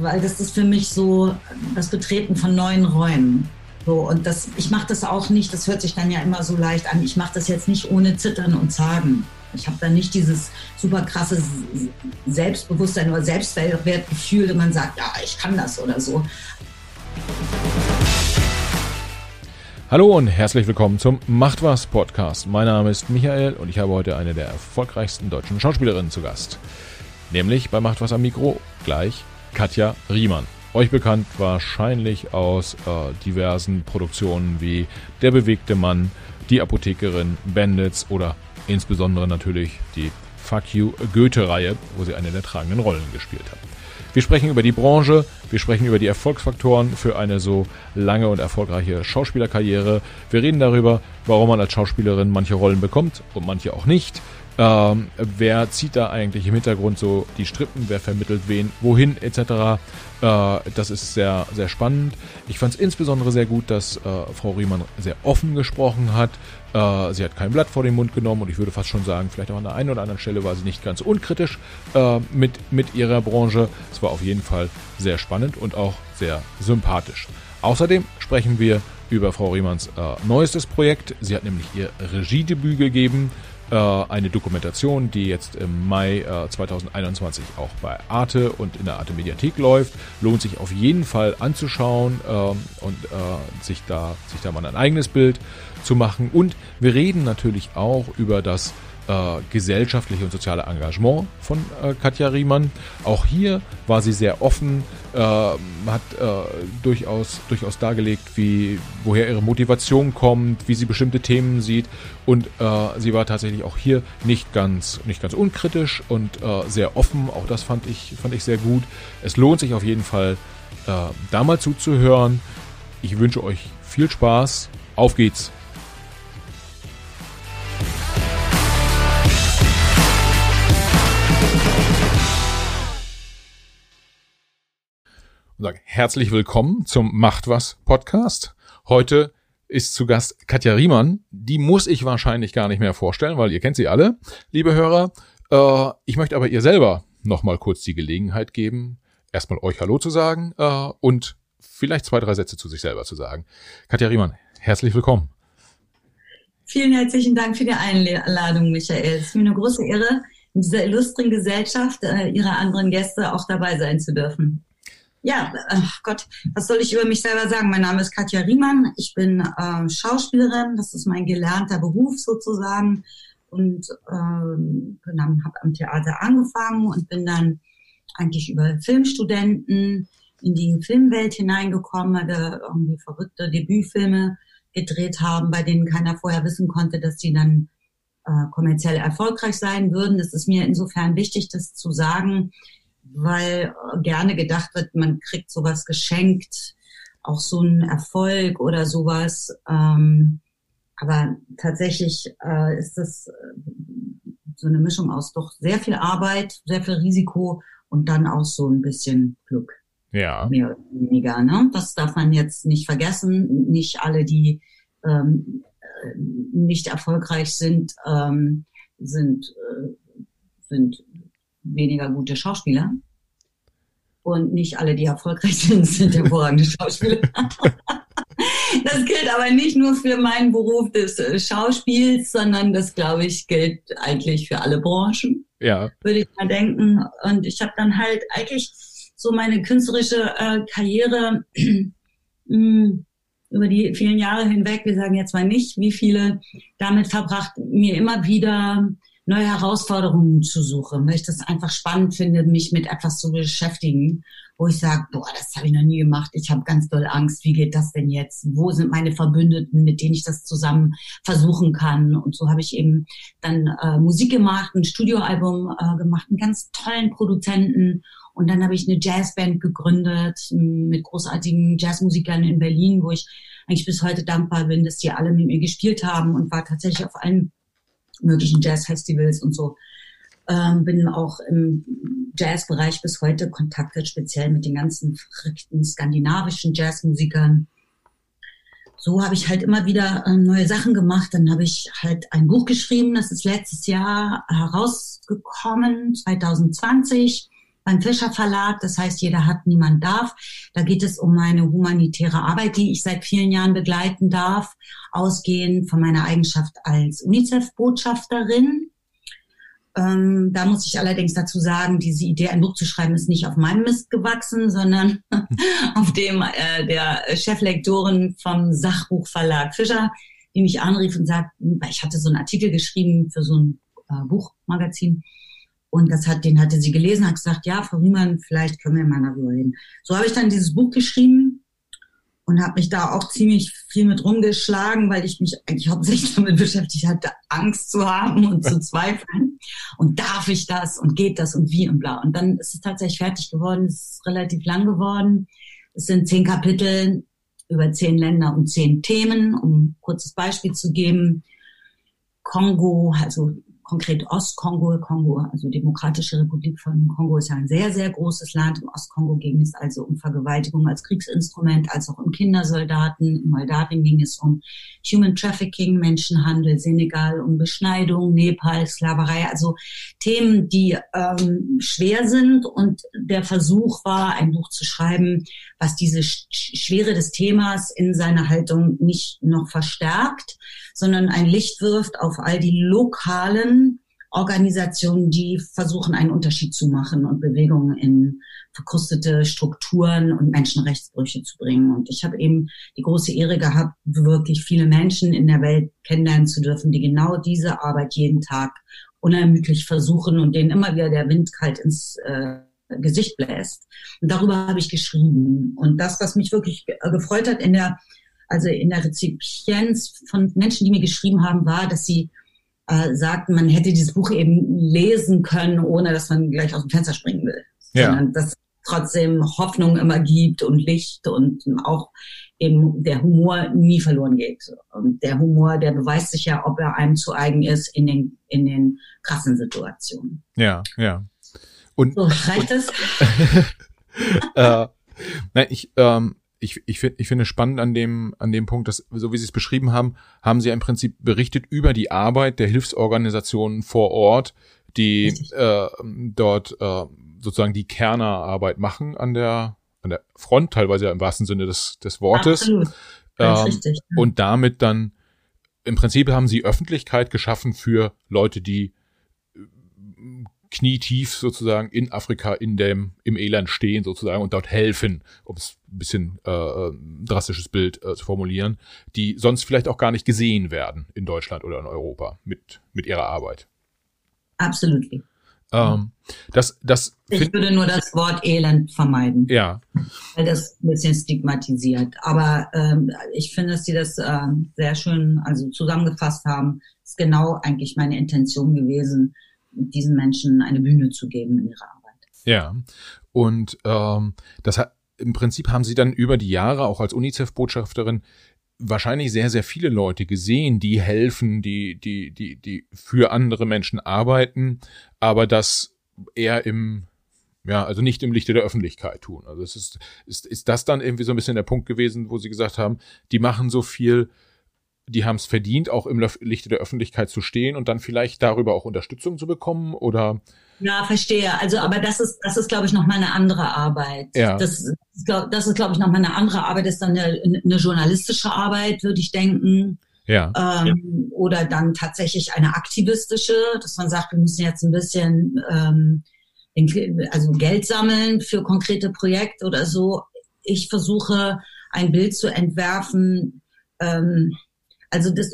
weil das ist für mich so das Betreten von neuen Räumen. So, und das, ich mache das auch nicht, das hört sich dann ja immer so leicht an, ich mache das jetzt nicht ohne Zittern und Zagen. Ich habe da nicht dieses super krasse Selbstbewusstsein oder Selbstwertgefühl, wenn man sagt, ja, ich kann das oder so. Hallo und herzlich willkommen zum Macht was Podcast. Mein Name ist Michael und ich habe heute eine der erfolgreichsten deutschen Schauspielerinnen zu Gast. Nämlich bei Macht was am Mikro gleich Katja Riemann. Euch bekannt wahrscheinlich aus äh, diversen Produktionen wie Der bewegte Mann, Die Apothekerin, Bandits oder insbesondere natürlich die Fuck You Goethe-Reihe, wo sie eine der tragenden Rollen gespielt hat. Wir sprechen über die Branche, wir sprechen über die Erfolgsfaktoren für eine so lange und erfolgreiche Schauspielerkarriere. Wir reden darüber, warum man als Schauspielerin manche Rollen bekommt und manche auch nicht. Ähm, wer zieht da eigentlich im Hintergrund so die Strippen, wer vermittelt wen, wohin etc. Äh, das ist sehr, sehr spannend. Ich fand es insbesondere sehr gut, dass äh, Frau Riemann sehr offen gesprochen hat. Äh, sie hat kein Blatt vor den Mund genommen und ich würde fast schon sagen, vielleicht auch an der einen oder anderen Stelle war sie nicht ganz unkritisch äh, mit, mit ihrer Branche. Es war auf jeden Fall sehr spannend und auch sehr sympathisch. Außerdem sprechen wir über Frau Riemanns äh, neuestes Projekt. Sie hat nämlich ihr Regiedebüt gegeben eine Dokumentation, die jetzt im Mai äh, 2021 auch bei Arte und in der Arte Mediathek läuft. Lohnt sich auf jeden Fall anzuschauen ähm, und äh, sich, da, sich da mal ein eigenes Bild zu machen. Und wir reden natürlich auch über das äh, gesellschaftliche und soziale Engagement von äh, Katja Riemann. Auch hier war sie sehr offen, äh, hat durchaus, durchaus dargelegt, wie, woher ihre Motivation kommt, wie sie bestimmte Themen sieht. Und äh, sie war tatsächlich auch hier nicht ganz, nicht ganz unkritisch und äh, sehr offen. Auch das fand ich, fand ich sehr gut. Es lohnt sich auf jeden Fall, da mal zuzuhören. Ich wünsche euch viel Spaß. Auf geht's! Und sage herzlich willkommen zum Macht was Podcast. Heute ist zu Gast Katja Riemann. Die muss ich wahrscheinlich gar nicht mehr vorstellen, weil ihr kennt sie alle, liebe Hörer. Äh, ich möchte aber ihr selber nochmal kurz die Gelegenheit geben, erstmal euch Hallo zu sagen äh, und vielleicht zwei, drei Sätze zu sich selber zu sagen. Katja Riemann, herzlich willkommen. Vielen herzlichen Dank für die Einladung, Michael. Es ist mir eine große Ehre, in dieser illustren Gesellschaft äh, Ihrer anderen Gäste auch dabei sein zu dürfen. Ja, ach Gott, was soll ich über mich selber sagen? Mein Name ist Katja Riemann. Ich bin äh, Schauspielerin. Das ist mein gelernter Beruf sozusagen. Und ähm, habe am Theater angefangen und bin dann eigentlich über Filmstudenten in die Filmwelt hineingekommen, weil wir irgendwie verrückte Debütfilme gedreht haben, bei denen keiner vorher wissen konnte, dass sie dann äh, kommerziell erfolgreich sein würden. Das ist mir insofern wichtig, das zu sagen, weil äh, gerne gedacht wird, man kriegt sowas geschenkt, auch so ein Erfolg oder sowas. Ähm, aber tatsächlich äh, ist das äh, so eine Mischung aus doch sehr viel Arbeit, sehr viel Risiko und dann auch so ein bisschen Glück. Ja. Mehr oder weniger. Ne? Das darf man jetzt nicht vergessen. Nicht alle, die ähm, äh, nicht erfolgreich sind, ähm, sind, äh, sind weniger gute Schauspieler. Und nicht alle, die erfolgreich sind, sind hervorragende Schauspieler. Das gilt aber nicht nur für meinen Beruf des äh, Schauspiels, sondern das, glaube ich, gilt eigentlich für alle Branchen. Ja. Würde ich mal denken. Und ich habe dann halt eigentlich so meine künstlerische äh, Karriere mm, über die vielen Jahre hinweg, wir sagen jetzt mal nicht, wie viele, damit verbracht, mir immer wieder neue Herausforderungen zu suchen, weil ich das einfach spannend finde, mich mit etwas zu beschäftigen, wo ich sage, boah, das habe ich noch nie gemacht, ich habe ganz doll Angst, wie geht das denn jetzt? Wo sind meine Verbündeten, mit denen ich das zusammen versuchen kann? Und so habe ich eben dann äh, Musik gemacht, ein Studioalbum äh, gemacht, einen ganz tollen Produzenten und dann habe ich eine Jazzband gegründet mit großartigen Jazzmusikern in Berlin, wo ich eigentlich bis heute dankbar bin, dass die alle mit mir gespielt haben und war tatsächlich auf allen möglichen Jazzfestivals und so. Ähm, bin auch im Jazzbereich bis heute kontaktet, speziell mit den ganzen verrückten skandinavischen Jazzmusikern. so habe ich halt immer wieder äh, neue Sachen gemacht. Dann habe ich halt ein Buch geschrieben, das ist letztes Jahr herausgekommen, 2020 beim Fischer Verlag. Das heißt, jeder hat, niemand darf. Da geht es um meine humanitäre Arbeit, die ich seit vielen Jahren begleiten darf, ausgehend von meiner Eigenschaft als UNICEF-Botschafterin. Ähm, da muss ich allerdings dazu sagen, diese Idee, ein Buch zu schreiben, ist nicht auf meinem Mist gewachsen, sondern auf dem äh, der Cheflektorin vom Sachbuchverlag Fischer, die mich anrief und sagt, ich hatte so einen Artikel geschrieben für so ein äh, Buchmagazin und das hat, den hatte sie gelesen, hat gesagt, ja, Frau Riemann, vielleicht können wir mal darüber reden. So habe ich dann dieses Buch geschrieben und habe mich da auch ziemlich viel mit rumgeschlagen, weil ich mich eigentlich hauptsächlich damit beschäftigt hatte, Angst zu haben und zu zweifeln. Und darf ich das und geht das und wie und bla. Und dann ist es tatsächlich fertig geworden. Es ist relativ lang geworden. Es sind zehn Kapitel über zehn Länder und zehn Themen. Um ein kurzes Beispiel zu geben. Kongo, also konkret Ostkongo, Kongo, also Demokratische Republik von Kongo ist ja ein sehr, sehr großes Land. Im Ostkongo ging es also um Vergewaltigung als Kriegsinstrument, als auch um Kindersoldaten. In Moldawien ging es um Human Trafficking, Menschenhandel, Senegal um Beschneidung, Nepal, Sklaverei, also Themen, die ähm, schwer sind. Und der Versuch war, ein Buch zu schreiben, was diese Schwere des Themas in seiner Haltung nicht noch verstärkt, sondern ein Licht wirft auf all die lokalen Organisationen, die versuchen, einen Unterschied zu machen und Bewegungen in verkrustete Strukturen und Menschenrechtsbrüche zu bringen. Und ich habe eben die große Ehre gehabt, wirklich viele Menschen in der Welt kennenlernen zu dürfen, die genau diese Arbeit jeden Tag unermüdlich versuchen und denen immer wieder der Wind kalt ins äh, Gesicht bläst. Und darüber habe ich geschrieben. Und das, was mich wirklich gefreut hat in der also in der Rezipienz von Menschen, die mir geschrieben haben, war, dass sie äh, sagten, man hätte dieses Buch eben lesen können, ohne dass man gleich aus dem Fenster springen will. Ja. Sondern dass trotzdem Hoffnung immer gibt und Licht und auch eben der Humor nie verloren geht. Und der Humor, der beweist sich ja, ob er einem zu eigen ist in den, in den krassen Situationen. Ja, ja. Und, so, reicht es? äh, na, ich, ähm, ich, ich, find, ich finde spannend an dem, an dem Punkt, dass, so wie Sie es beschrieben haben, haben Sie im Prinzip berichtet über die Arbeit der Hilfsorganisationen vor Ort, die äh, dort äh, sozusagen die Kernerarbeit machen an der, an der Front, teilweise ja im wahrsten Sinne des, des Wortes. Absolut. Ähm, richtig. Und damit dann, im Prinzip haben Sie Öffentlichkeit geschaffen für Leute, die knietief sozusagen in Afrika in dem im Elend stehen sozusagen und dort helfen, um es ein bisschen äh, äh, drastisches Bild äh, zu formulieren, die sonst vielleicht auch gar nicht gesehen werden in Deutschland oder in Europa mit mit ihrer Arbeit. Absolut. Ähm, das, das ich würde nur das Wort Elend vermeiden. Ja. Weil das ein bisschen stigmatisiert. Aber ähm, ich finde, dass Sie das äh, sehr schön also zusammengefasst haben. Das ist genau eigentlich meine Intention gewesen, diesen Menschen eine Bühne zu geben in ihrer Arbeit. Ja, und ähm, das hat im Prinzip haben sie dann über die Jahre auch als UNICEF-Botschafterin wahrscheinlich sehr, sehr viele Leute gesehen, die helfen, die, die, die, die für andere Menschen arbeiten, aber das eher im, ja, also nicht im Lichte der Öffentlichkeit tun. Also es ist, ist, ist das dann irgendwie so ein bisschen der Punkt gewesen, wo sie gesagt haben, die machen so viel, die haben es verdient, auch im Lichte der Öffentlichkeit zu stehen und dann vielleicht darüber auch Unterstützung zu bekommen oder? Ja, verstehe. Also, aber das ist, das ist, glaube ich, noch mal eine andere Arbeit. Ja. Das, ist, das ist, glaube ich, noch mal eine andere Arbeit. Das ist dann eine, eine journalistische Arbeit, würde ich denken. Ja. Ähm, oder dann tatsächlich eine aktivistische, dass man sagt, wir müssen jetzt ein bisschen ähm, also Geld sammeln für konkrete Projekte oder so. Ich versuche ein Bild zu entwerfen, ähm, also das,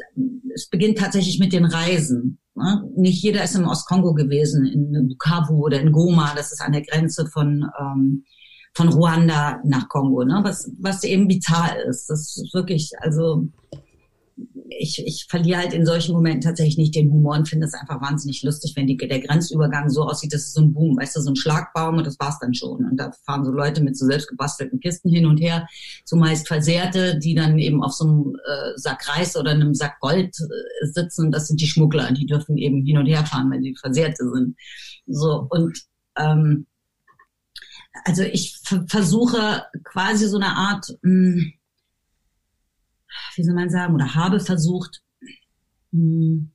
es beginnt tatsächlich mit den Reisen. Ne? Nicht jeder ist im Ostkongo gewesen, in Bukavu oder in Goma, das ist an der Grenze von, ähm, von Ruanda nach Kongo, ne? was, was eben vital ist. Das ist wirklich, also ich, ich verliere halt in solchen Momenten tatsächlich nicht den Humor und finde es einfach wahnsinnig lustig, wenn die, der Grenzübergang so aussieht, das ist so ein Boom, weißt du, so ein Schlagbaum und das war's dann schon. Und da fahren so Leute mit so selbstgebastelten Kisten hin und her, zumeist Versehrte, die dann eben auf so einem äh, Sack Reis oder einem Sack Gold äh, sitzen. Das sind die Schmuggler, die dürfen eben hin und her fahren, wenn die Versehrte sind. So, und ähm, also ich versuche quasi so eine Art mh, hm, wie soll man sagen, oder habe versucht, hm,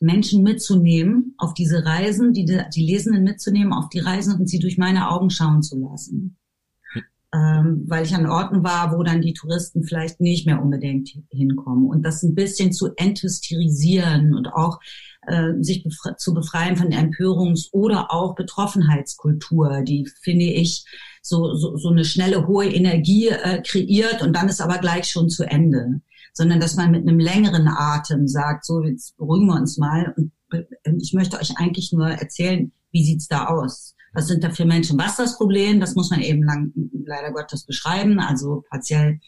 Menschen mitzunehmen auf diese Reisen, die, die Lesenden mitzunehmen auf die Reisen und sie durch meine Augen schauen zu lassen. Ähm, weil ich an Orten war, wo dann die Touristen vielleicht nicht mehr unbedingt hinkommen und das ein bisschen zu enthysterisieren und auch äh, sich befre zu befreien von Empörungs- oder auch Betroffenheitskultur, die finde ich so, so, so eine schnelle, hohe Energie äh, kreiert und dann ist aber gleich schon zu Ende sondern dass man mit einem längeren Atem sagt, so jetzt beruhigen wir uns mal und ich möchte euch eigentlich nur erzählen, wie sieht's da aus? Was sind da für Menschen? Was ist das Problem? Das muss man eben lang, leider Gottes beschreiben. Also partiell,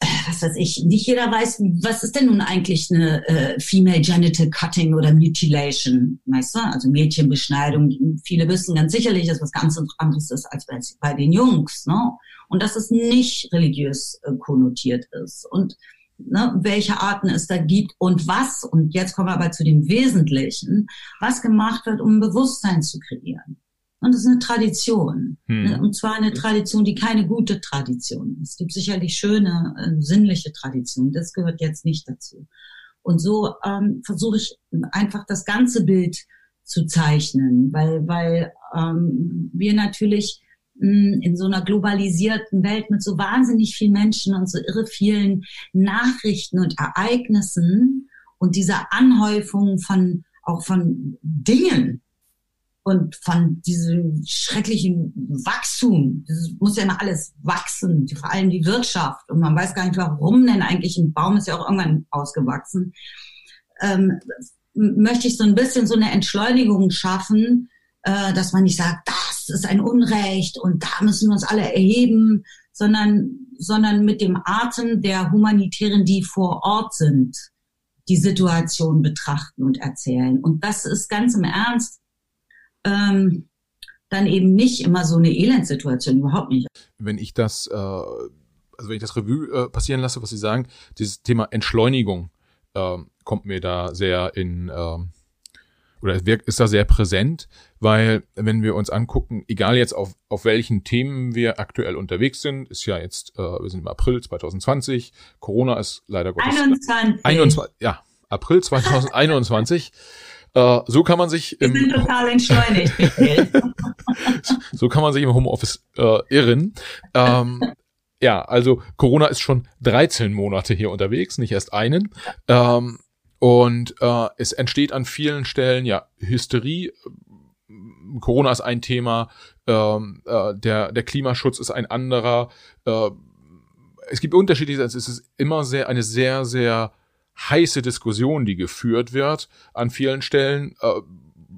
was weiß ich, nicht jeder weiß, was ist denn nun eigentlich eine äh, Female Genital Cutting oder Mutilation? Weißt du? Also Mädchenbeschneidung. Viele wissen ganz sicherlich, dass was ganz anderes ist als bei, den Jungs. Ne? und dass es nicht religiös äh, konnotiert ist und ne, welche Arten es da gibt und was, und jetzt kommen wir aber zu dem Wesentlichen, was gemacht wird, um Bewusstsein zu kreieren. Und das ist eine Tradition. Hm. Ne, und zwar eine Tradition, die keine gute Tradition ist. Es gibt sicherlich schöne, äh, sinnliche Traditionen. Das gehört jetzt nicht dazu. Und so ähm, versuche ich einfach das ganze Bild zu zeichnen, weil, weil ähm, wir natürlich in so einer globalisierten Welt mit so wahnsinnig vielen Menschen und so irre vielen Nachrichten und Ereignissen und dieser Anhäufung von auch von Dingen und von diesem schrecklichen Wachstum. Das muss ja immer alles wachsen, vor allem die Wirtschaft. Und man weiß gar nicht, warum denn eigentlich ein Baum ist ja auch irgendwann ausgewachsen. Ähm, möchte ich so ein bisschen so eine Entschleunigung schaffen, äh, dass man nicht sagt, das ist ein Unrecht und da müssen wir uns alle erheben, sondern, sondern mit dem Atem der Humanitären, die vor Ort sind, die Situation betrachten und erzählen. Und das ist ganz im Ernst ähm, dann eben nicht immer so eine Elendsituation, überhaupt nicht. Wenn ich das, äh, also wenn ich das Revue äh, passieren lasse, was Sie sagen, dieses Thema Entschleunigung äh, kommt mir da sehr in, äh, oder ist da sehr präsent, weil wenn wir uns angucken, egal jetzt auf, auf welchen Themen wir aktuell unterwegs sind, ist ja jetzt, äh, wir sind im April 2020, Corona ist leider Gottes 21. 21 ja, April 2021. äh, so kann man sich im, sind total entschleunigt. so kann man sich im Homeoffice äh, irren. Ähm, ja, also Corona ist schon 13 Monate hier unterwegs, nicht erst einen. Ähm, und äh, es entsteht an vielen Stellen ja Hysterie. Corona ist ein Thema, ähm, äh, der, der Klimaschutz ist ein anderer. Äh, es gibt unterschiedliche, es ist immer sehr eine sehr, sehr heiße Diskussion, die geführt wird an vielen Stellen. Äh,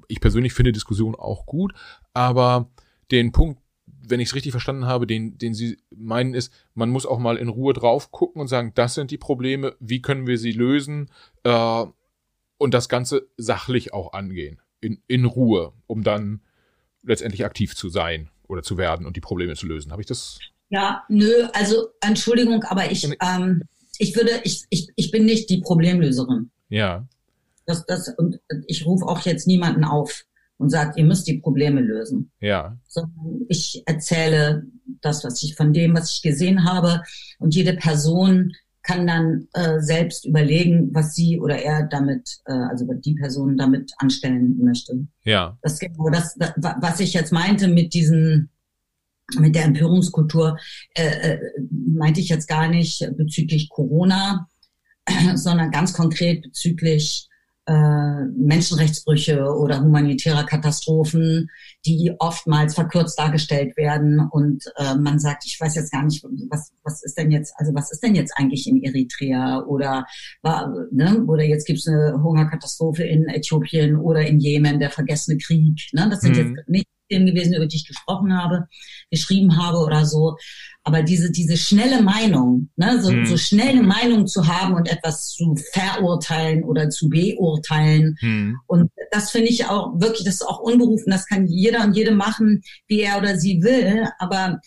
ich persönlich finde Diskussion auch gut, aber den Punkt, wenn ich es richtig verstanden habe, den, den Sie meinen, ist, man muss auch mal in Ruhe drauf gucken und sagen, das sind die Probleme, wie können wir sie lösen äh, und das Ganze sachlich auch angehen, in, in Ruhe, um dann letztendlich aktiv zu sein oder zu werden und die Probleme zu lösen. Habe ich das? Ja, nö, also Entschuldigung, aber ich, ähm, ich würde, ich, ich, ich bin nicht die Problemlöserin. Ja. Das, das, und ich rufe auch jetzt niemanden auf und sagt, ihr müsst die Probleme lösen. Ja. Sondern ich erzähle das, was ich von dem, was ich gesehen habe. Und jede Person kann dann äh, selbst überlegen, was sie oder er damit, äh, also die Person damit anstellen möchte. Ja. Das genau das, was ich jetzt meinte mit diesen mit der Empörungskultur, äh, äh, meinte ich jetzt gar nicht bezüglich Corona, sondern ganz konkret bezüglich äh, Menschenrechtsbrüche oder humanitärer Katastrophen, die oftmals verkürzt dargestellt werden und äh, man sagt, ich weiß jetzt gar nicht, was was ist denn jetzt, also was ist denn jetzt eigentlich in Eritrea oder war, ne, oder jetzt gibt's eine Hungerkatastrophe in Äthiopien oder in Jemen, der vergessene Krieg. Ne? Das sind mhm. jetzt nicht Themen gewesen, über die ich gesprochen habe, geschrieben habe oder so. Aber diese, diese schnelle Meinung, ne, so, hm. so schnell eine Meinung zu haben und etwas zu verurteilen oder zu beurteilen. Hm. Und das finde ich auch wirklich, das ist auch unberufen. Das kann jeder und jede machen, wie er oder sie will. Aber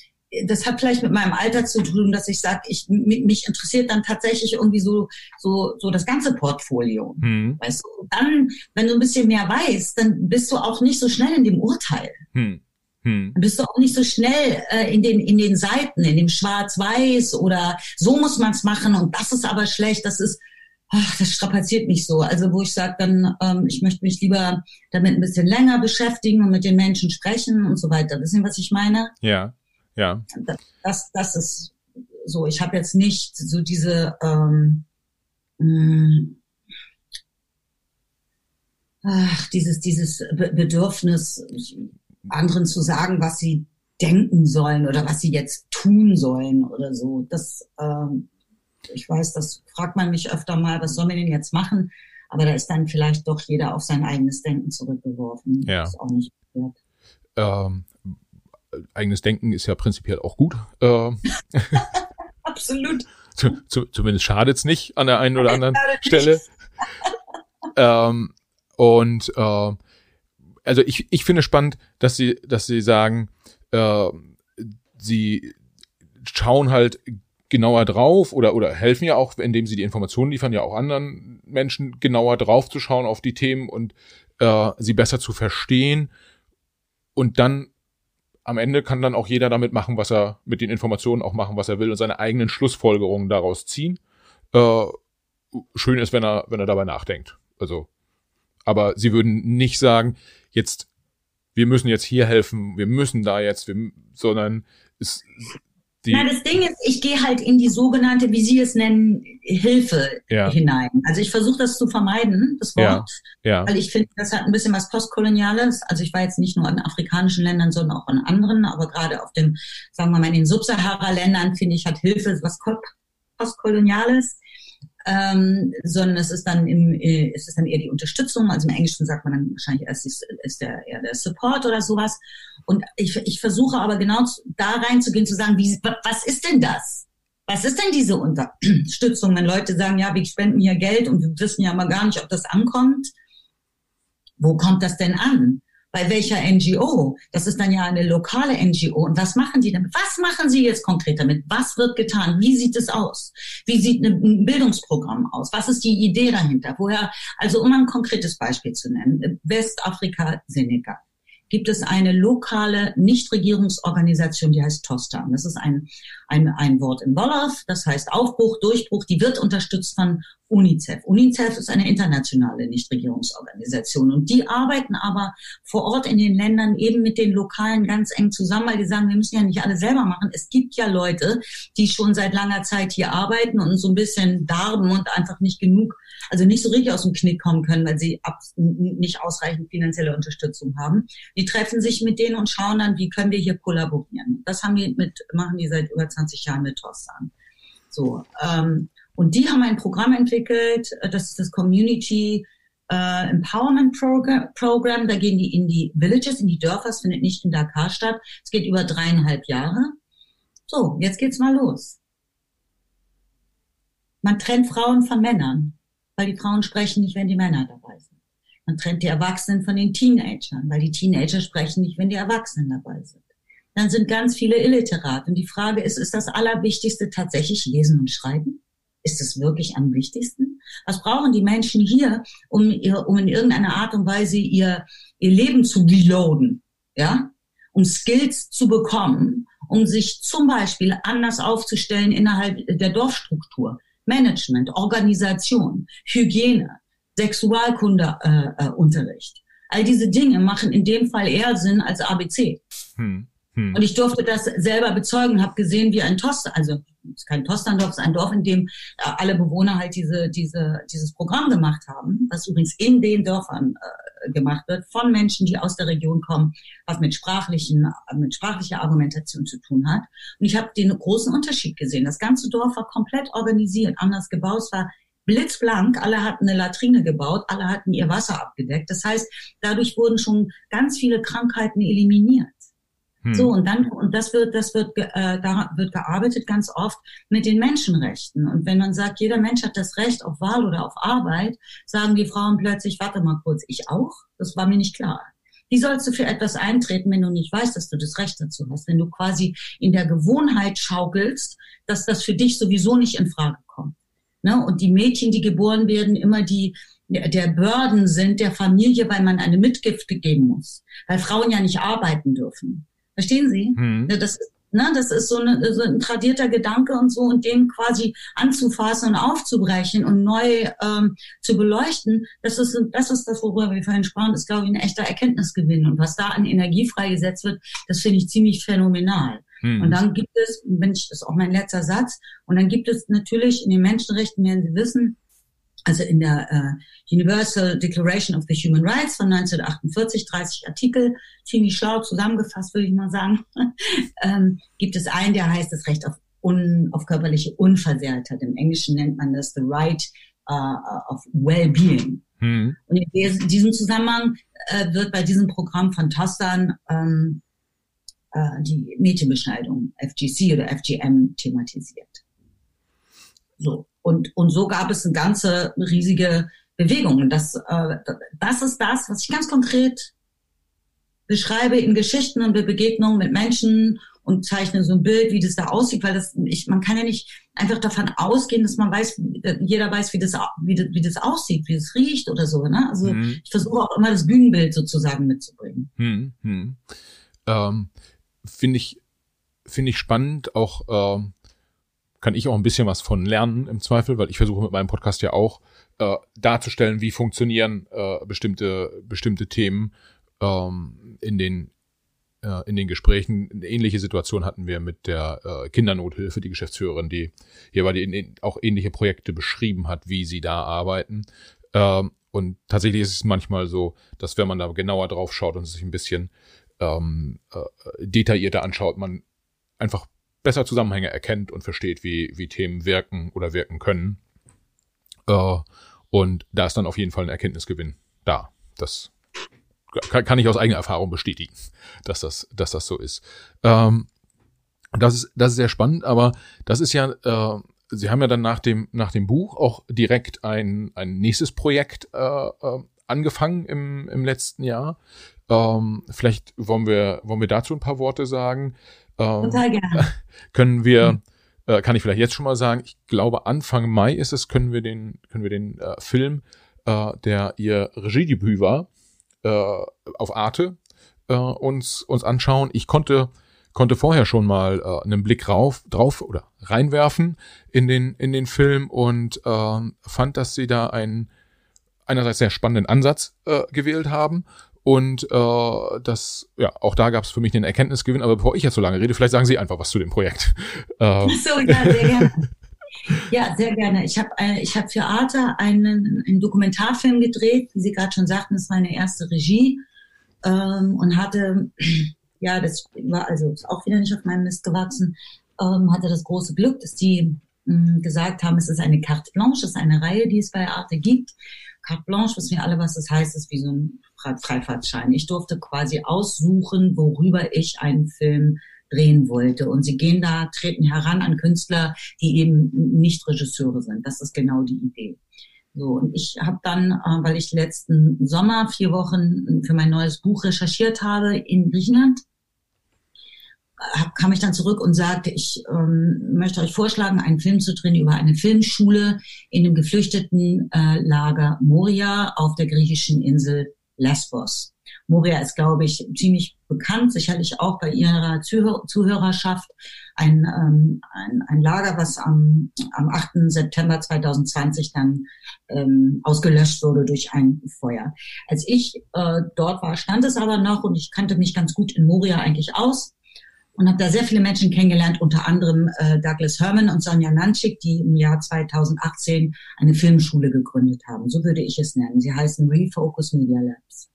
das hat vielleicht mit meinem Alter zu tun, dass ich sage, ich mich interessiert dann tatsächlich irgendwie so so so das ganze Portfolio. Hm. Weißt du, dann, wenn du ein bisschen mehr weißt, dann bist du auch nicht so schnell in dem Urteil. Hm. Hm. Dann bist du auch nicht so schnell äh, in, den, in den Seiten, in dem Schwarz-Weiß oder so muss man es machen und das ist aber schlecht, das ist, ach, das strapaziert mich so. Also wo ich sage dann, ähm, ich möchte mich lieber damit ein bisschen länger beschäftigen und mit den Menschen sprechen und so weiter. Wissen was ich meine? Ja, ja. Das, das ist so. Ich habe jetzt nicht so diese ähm, mh, hm, ach, dieses, dieses Bedürfnis, anderen zu sagen, was sie denken sollen oder was sie jetzt tun sollen oder so. Das, ähm, ich weiß, das fragt man mich öfter mal, was soll man denn jetzt machen? Aber da ist dann vielleicht doch jeder auf sein eigenes Denken zurückgeworfen. Ja. Das ist auch nicht wert. Ähm, eigenes Denken ist ja prinzipiell auch gut. Ähm. Absolut. Zu, zu, zumindest schadet es nicht an der einen oder anderen Stelle. ähm, und äh, also ich, ich finde spannend, dass sie, dass sie sagen, äh, sie schauen halt genauer drauf oder, oder helfen ja auch, indem sie die Informationen liefern, ja auch anderen Menschen genauer drauf zu schauen auf die Themen und äh, sie besser zu verstehen. Und dann am Ende kann dann auch jeder damit machen, was er mit den Informationen auch machen, was er will und seine eigenen Schlussfolgerungen daraus ziehen. Äh, schön ist, wenn er, wenn er dabei nachdenkt. Also aber sie würden nicht sagen, jetzt, wir müssen jetzt hier helfen, wir müssen da jetzt, wir, sondern es, die Nein, das Ding ist, ich gehe halt in die sogenannte, wie Sie es nennen, Hilfe ja. hinein. Also ich versuche das zu vermeiden, das Wort, ja. Ja. weil ich finde, das hat ein bisschen was Postkoloniales. Also ich war jetzt nicht nur in afrikanischen Ländern, sondern auch in anderen, aber gerade auf dem, sagen wir mal, in den Subsahara-Ländern finde ich, hat Hilfe was Postkoloniales ähm, sondern es ist dann im, äh, es ist dann eher die Unterstützung. Also im Englischen sagt man dann wahrscheinlich erst ist, ist der eher der Support oder sowas. Und ich, ich versuche aber genau da reinzugehen, zu sagen, wie, was ist denn das? Was ist denn diese Unterstützung, wenn Leute sagen, ja, wir spenden hier Geld und wir wissen ja mal gar nicht, ob das ankommt? Wo kommt das denn an? Bei welcher NGO. Das ist dann ja eine lokale NGO. Und was machen die damit? Was machen sie jetzt konkret damit? Was wird getan? Wie sieht es aus? Wie sieht ein Bildungsprogramm aus? Was ist die Idee dahinter? Woher, also um ein konkretes Beispiel zu nennen, Westafrika, Senegal gibt es eine lokale Nichtregierungsorganisation, die heißt TOSTA. Das ist ein, ein, ein Wort im Wolof, das heißt Aufbruch, Durchbruch. Die wird unterstützt von UNICEF. UNICEF ist eine internationale Nichtregierungsorganisation und die arbeiten aber vor Ort in den Ländern eben mit den Lokalen ganz eng zusammen, weil die sagen, wir müssen ja nicht alles selber machen. Es gibt ja Leute, die schon seit langer Zeit hier arbeiten und so ein bisschen darben und einfach nicht genug also nicht so richtig aus dem Knick kommen können, weil sie ab, nicht ausreichend finanzielle Unterstützung haben. Die treffen sich mit denen und schauen dann, wie können wir hier kollaborieren. Das haben die mit, machen die seit über 20 Jahren mit Tostan. So, ähm, und die haben ein Programm entwickelt, äh, das ist das Community äh, Empowerment Program, Program. Da gehen die in die Villages, in die Dörfer. Es findet nicht in Dakar statt. Es geht über dreieinhalb Jahre. So, jetzt geht's mal los. Man trennt Frauen von Männern weil die Frauen sprechen nicht, wenn die Männer dabei sind. Man trennt die Erwachsenen von den Teenagern, weil die Teenager sprechen nicht, wenn die Erwachsenen dabei sind. Dann sind ganz viele illiterat. Und die Frage ist, ist das Allerwichtigste tatsächlich Lesen und Schreiben? Ist es wirklich am wichtigsten? Was brauchen die Menschen hier, um, ihr, um in irgendeiner Art und Weise ihr, ihr Leben zu reloaden? Ja? Um Skills zu bekommen, um sich zum Beispiel anders aufzustellen innerhalb der Dorfstruktur. Management, Organisation, Hygiene, Sexualkundeunterricht. Äh, äh, All diese Dinge machen in dem Fall eher Sinn als ABC. Hm. Hm. Und ich durfte das selber bezeugen, habe gesehen, wie ein Toster, also es ist kein Tosterndorf, es ist ein Dorf, in dem äh, alle Bewohner halt diese, diese, dieses Programm gemacht haben, was übrigens in den Dörfern äh, gemacht wird, von Menschen, die aus der Region kommen, was mit sprachlichen, mit sprachlicher Argumentation zu tun hat. Und ich habe den großen Unterschied gesehen. Das ganze Dorf war komplett organisiert, anders gebaut, es war blitzblank, alle hatten eine Latrine gebaut, alle hatten ihr Wasser abgedeckt. Das heißt, dadurch wurden schon ganz viele Krankheiten eliminiert. Hm. So, und dann, und das wird, das wird, äh, da wird gearbeitet ganz oft mit den Menschenrechten. Und wenn man sagt, jeder Mensch hat das Recht auf Wahl oder auf Arbeit, sagen die Frauen plötzlich, warte mal kurz, ich auch? Das war mir nicht klar. Wie sollst du für etwas eintreten, wenn du nicht weißt, dass du das Recht dazu hast? Wenn du quasi in der Gewohnheit schaukelst, dass das für dich sowieso nicht in Frage kommt. Ne? Und die Mädchen, die geboren werden, immer die, der Burden sind der Familie, weil man eine Mitgift geben muss. Weil Frauen ja nicht arbeiten dürfen. Verstehen Sie? Mhm. Das ist Ne, das ist so, eine, so ein tradierter Gedanke und so und den quasi anzufassen und aufzubrechen und neu ähm, zu beleuchten. Das ist, das ist das, worüber wir vorhin sprachen, ist, glaube ich, ein echter Erkenntnisgewinn. Und was da an Energie freigesetzt wird, das finde ich ziemlich phänomenal. Hm. Und dann gibt es, wenn ich, das ist auch mein letzter Satz, und dann gibt es natürlich in den Menschenrechten, werden Sie wissen, also in der äh, Universal Declaration of the Human Rights von 1948, 30 Artikel, ziemlich schlau zusammengefasst, würde ich mal sagen, ähm, gibt es einen, der heißt das Recht auf, un, auf körperliche Unversehrtheit. Im Englischen nennt man das the right uh, of well-being. Hm. Und in diesem Zusammenhang äh, wird bei diesem Programm von Tostan ähm, äh, die Mädchenbeschneidung FGC oder FGM thematisiert. So. Und, und so gab es eine ganze riesige Bewegung. Und das, äh, das ist das, was ich ganz konkret beschreibe in Geschichten und Begegnungen mit Menschen und zeichne so ein Bild, wie das da aussieht, weil das, ich, man kann ja nicht einfach davon ausgehen, dass man weiß, jeder weiß, wie das, wie das, wie das aussieht, wie es riecht oder so. Ne? Also hm. ich versuche auch immer das Bühnenbild sozusagen mitzubringen. Hm, hm. Ähm, Finde ich, finde ich spannend, auch ähm, kann ich auch ein bisschen was von lernen im Zweifel, weil ich versuche mit meinem Podcast ja auch äh, darzustellen, wie funktionieren äh, bestimmte bestimmte Themen ähm, in den äh, in den Gesprächen. Eine ähnliche Situation hatten wir mit der äh, Kindernothilfe, die Geschäftsführerin, die hier in, in, auch ähnliche Projekte beschrieben hat, wie sie da arbeiten. Ähm, und tatsächlich ist es manchmal so, dass wenn man da genauer drauf schaut und sich ein bisschen ähm, äh, detaillierter anschaut, man einfach besser Zusammenhänge erkennt und versteht, wie, wie Themen wirken oder wirken können. Äh, und da ist dann auf jeden Fall ein Erkenntnisgewinn da. Das kann, kann ich aus eigener Erfahrung bestätigen, dass das, dass das so ist. Ähm, das ist, das ist sehr spannend, aber das ist ja, äh, Sie haben ja dann nach dem, nach dem Buch auch direkt ein, ein nächstes Projekt äh, äh, angefangen im, im letzten Jahr. Ähm, vielleicht wollen wir, wollen wir dazu ein paar Worte sagen. Ähm, Total gerne. Können wir, mhm. äh, kann ich vielleicht jetzt schon mal sagen, ich glaube Anfang Mai ist es, können wir den, können wir den äh, Film, äh, der ihr Regiedebüt war, äh, auf Arte äh, uns, uns anschauen. Ich konnte, konnte vorher schon mal äh, einen Blick rauf, drauf oder reinwerfen in den, in den Film und äh, fand, dass sie da einen einerseits sehr spannenden Ansatz äh, gewählt haben und äh, das, ja, auch da gab es für mich einen Erkenntnisgewinn. Aber bevor ich jetzt so lange rede, vielleicht sagen Sie einfach was zu dem Projekt. Ähm. So, ja, sehr gerne. Ja, sehr gerne. Ich habe äh, hab für Arte einen, einen Dokumentarfilm gedreht, wie Sie gerade schon sagten, das war meine erste Regie ähm, und hatte, ja, das war also ist auch wieder nicht auf meinem Mist gewachsen, ähm, hatte das große Glück, dass die mh, gesagt haben, es ist eine Carte Blanche, es ist eine Reihe, die es bei Arte gibt. Carte Blanche, wissen wir alle, was das heißt, ist wie so ein Freifahrtschein. Ich durfte quasi aussuchen, worüber ich einen Film drehen wollte. Und sie gehen da, treten heran an Künstler, die eben nicht Regisseure sind. Das ist genau die Idee. So, und ich habe dann, äh, weil ich letzten Sommer vier Wochen für mein neues Buch recherchiert habe in Griechenland, kam ich dann zurück und sagte, ich ähm, möchte euch vorschlagen, einen Film zu drehen über eine Filmschule in dem geflüchteten äh, Lager Moria auf der griechischen Insel Lesbos. Moria ist, glaube ich, ziemlich bekannt, sicherlich auch bei ihrer Zuhör Zuhörerschaft. Ein, ähm, ein, ein Lager, was am, am 8. September 2020 dann ähm, ausgelöscht wurde durch ein Feuer. Als ich äh, dort war, stand es aber noch und ich kannte mich ganz gut in Moria eigentlich aus und habe da sehr viele Menschen kennengelernt, unter anderem äh, Douglas Herman und Sonja Nanchik, die im Jahr 2018 eine Filmschule gegründet haben. So würde ich es nennen. Sie heißen Refocus Media Labs.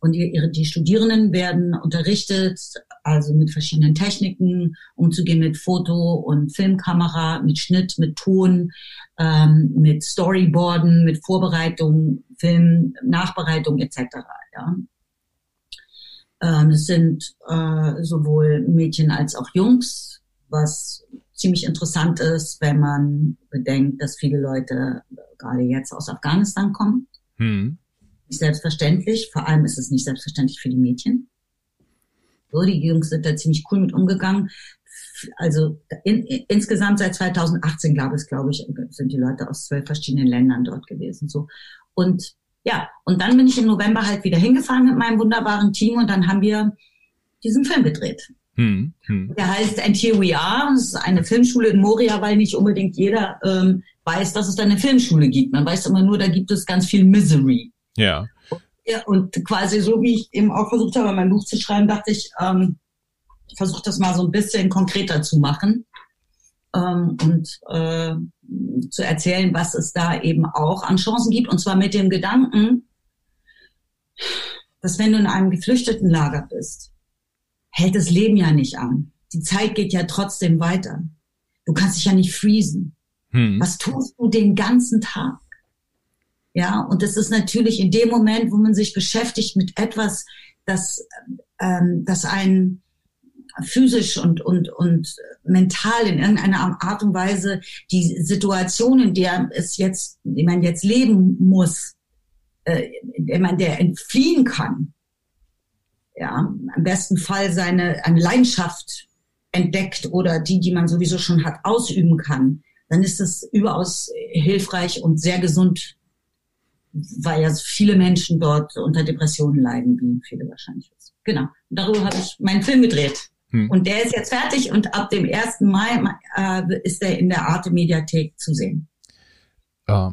Und ihre, die Studierenden werden unterrichtet, also mit verschiedenen Techniken, umzugehen mit Foto- und Filmkamera, mit Schnitt, mit Ton, ähm, mit Storyboarden, mit Vorbereitung, Film, Nachbereitung etc. Ja. Ähm, es sind äh, sowohl Mädchen als auch Jungs, was ziemlich interessant ist, wenn man bedenkt, dass viele Leute gerade jetzt aus Afghanistan kommen. Hm. Nicht selbstverständlich. Vor allem ist es nicht selbstverständlich für die Mädchen. So, die Jungs sind da ziemlich cool mit umgegangen. Also in, in, insgesamt seit 2018 gab es, glaube ich, sind die Leute aus zwölf verschiedenen Ländern dort gewesen. So und ja, und dann bin ich im November halt wieder hingefahren mit meinem wunderbaren Team und dann haben wir diesen Film gedreht. Hm, hm. Der heißt And Here We Are. Das ist eine Filmschule in Moria, weil nicht unbedingt jeder ähm, weiß, dass es da eine Filmschule gibt. Man weiß immer nur, da gibt es ganz viel Misery. Ja. ja und quasi so, wie ich eben auch versucht habe, mein Buch zu schreiben, dachte ich, ähm, ich versuche das mal so ein bisschen konkreter zu machen ähm, und äh, zu erzählen, was es da eben auch an Chancen gibt. Und zwar mit dem Gedanken, dass wenn du in einem Geflüchtetenlager bist, hält das Leben ja nicht an. Die Zeit geht ja trotzdem weiter. Du kannst dich ja nicht freezen. Hm. Was tust du den ganzen Tag? Ja, und das ist natürlich in dem Moment, wo man sich beschäftigt mit etwas, das, ähm, das einen physisch und, und, und mental in irgendeiner Art und Weise die Situation, in der es jetzt, der man jetzt leben muss, äh, in der man der entfliehen kann, ja, am besten Fall seine eine Leidenschaft entdeckt oder die, die man sowieso schon hat, ausüben kann, dann ist es überaus hilfreich und sehr gesund, weil ja viele Menschen dort unter Depressionen leiden, wie viele wahrscheinlich. Genau. Und darüber habe ich meinen Film gedreht. Hm. Und der ist jetzt fertig und ab dem 1. Mai äh, ist er in der Arte Mediathek zu sehen. Äh,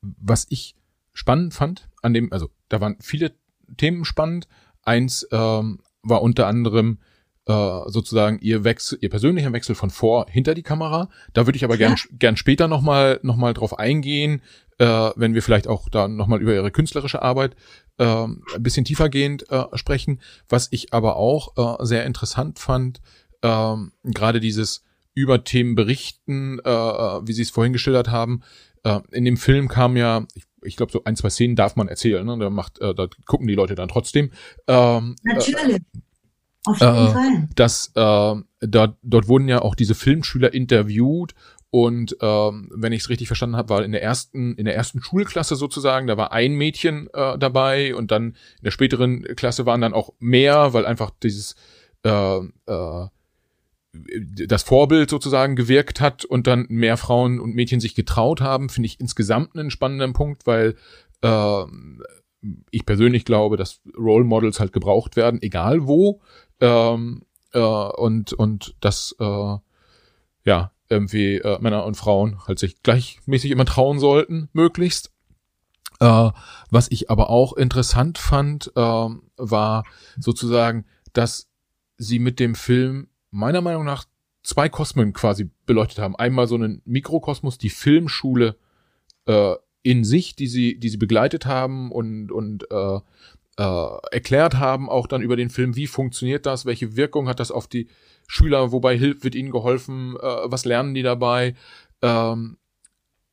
was ich spannend fand an dem, also da waren viele Themen spannend, Eins ähm, war unter anderem äh, sozusagen ihr Wechsel, ihr persönlicher Wechsel von vor hinter die Kamera. Da würde ich aber gern, ja. gern später nochmal noch mal drauf eingehen, äh, wenn wir vielleicht auch da nochmal über ihre künstlerische Arbeit äh, ein bisschen tiefergehend äh, sprechen. Was ich aber auch äh, sehr interessant fand, äh, gerade dieses über Themen berichten, äh, äh, wie Sie es vorhin geschildert haben. Äh, in dem Film kam ja, ich ich glaube, so ein, zwei Szenen darf man erzählen, ne? Da macht, äh, da gucken die Leute dann trotzdem. Ähm, Natürlich. Äh, Auf jeden äh, Fall. Das, äh, da, dort wurden ja auch diese Filmschüler interviewt und ähm, wenn ich es richtig verstanden habe, war in der ersten in der ersten Schulklasse sozusagen, da war ein Mädchen äh, dabei und dann in der späteren Klasse waren dann auch mehr, weil einfach dieses äh, äh, das Vorbild sozusagen gewirkt hat und dann mehr Frauen und Mädchen sich getraut haben, finde ich insgesamt einen spannenden Punkt, weil äh, ich persönlich glaube, dass Role Models halt gebraucht werden, egal wo. Ähm, äh, und, und dass äh, ja, irgendwie äh, Männer und Frauen halt sich gleichmäßig immer trauen sollten, möglichst. Äh, was ich aber auch interessant fand, äh, war sozusagen, dass sie mit dem Film meiner Meinung nach zwei Kosmen quasi beleuchtet haben. Einmal so einen Mikrokosmos, die Filmschule äh, in sich, die sie, die sie begleitet haben und, und äh, äh, erklärt haben, auch dann über den Film, wie funktioniert das, welche Wirkung hat das auf die Schüler, wobei hilft, wird ihnen geholfen, äh, was lernen die dabei. Ähm,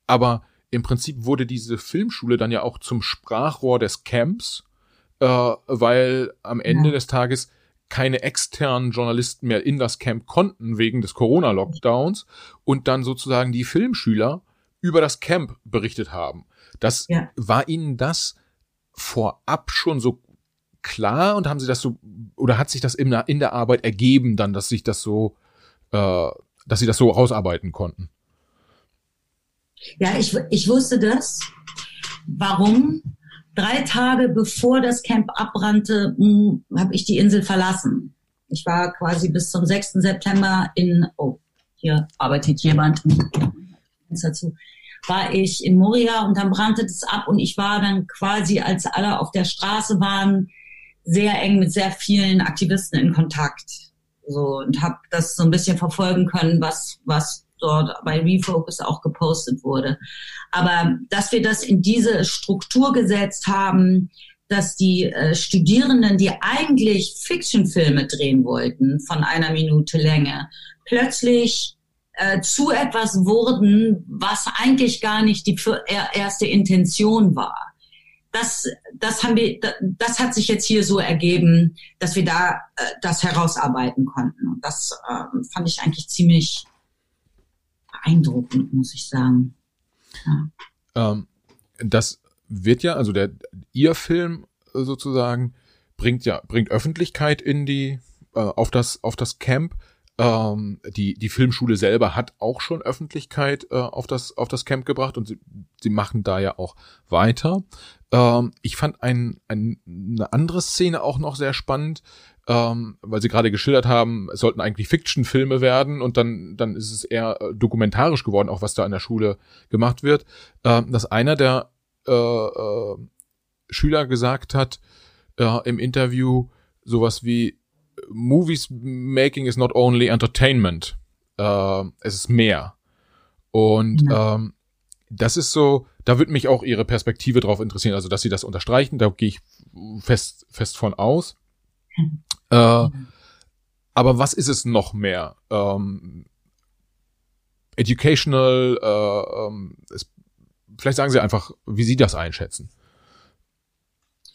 aber im Prinzip wurde diese Filmschule dann ja auch zum Sprachrohr des Camps, äh, weil am Ende ja. des Tages keine externen Journalisten mehr in das Camp konnten wegen des Corona-Lockdowns und dann sozusagen die Filmschüler über das Camp berichtet haben. Das ja. war ihnen das vorab schon so klar und haben sie das so oder hat sich das in der, in der Arbeit ergeben dann, dass sich das so, äh, dass sie das so rausarbeiten konnten? Ja, ich, ich wusste das. Warum? drei Tage bevor das Camp abbrannte, hm, habe ich die Insel verlassen. Ich war quasi bis zum 6. September in, oh, hier arbeitet jemand dazu, war ich in Moria und dann brannte das ab und ich war dann quasi, als alle auf der Straße waren, sehr eng mit sehr vielen Aktivisten in Kontakt. So und habe das so ein bisschen verfolgen können, was was dort bei Refocus auch gepostet wurde. Aber dass wir das in diese Struktur gesetzt haben, dass die äh, Studierenden, die eigentlich Fiction-Filme drehen wollten von einer Minute Länge, plötzlich äh, zu etwas wurden, was eigentlich gar nicht die erste Intention war. Das, das haben wir, das hat sich jetzt hier so ergeben, dass wir da äh, das herausarbeiten konnten. Und das äh, fand ich eigentlich ziemlich beeindruckend, muss ich sagen. Ja. Ähm, das wird ja, also der ihr Film sozusagen bringt ja bringt Öffentlichkeit in die äh, auf das auf das Camp, Ähm, die, die Filmschule selber hat auch schon Öffentlichkeit äh, auf, das, auf das Camp gebracht und sie, sie machen da ja auch weiter. Ähm, ich fand ein, ein, eine andere Szene auch noch sehr spannend, ähm, weil sie gerade geschildert haben, es sollten eigentlich Fiction-Filme werden und dann, dann ist es eher äh, dokumentarisch geworden, auch was da an der Schule gemacht wird, ähm, dass einer der äh, äh, Schüler gesagt hat äh, im Interview sowas wie Movies making is not only entertainment, äh, es ist mehr. Und ja. ähm, das ist so, da würde mich auch ihre Perspektive drauf interessieren, also dass sie das unterstreichen, da gehe ich fest, fest von aus. Äh, aber was ist es noch mehr? Ähm, educational, äh, ähm, es, vielleicht sagen Sie einfach, wie Sie das einschätzen.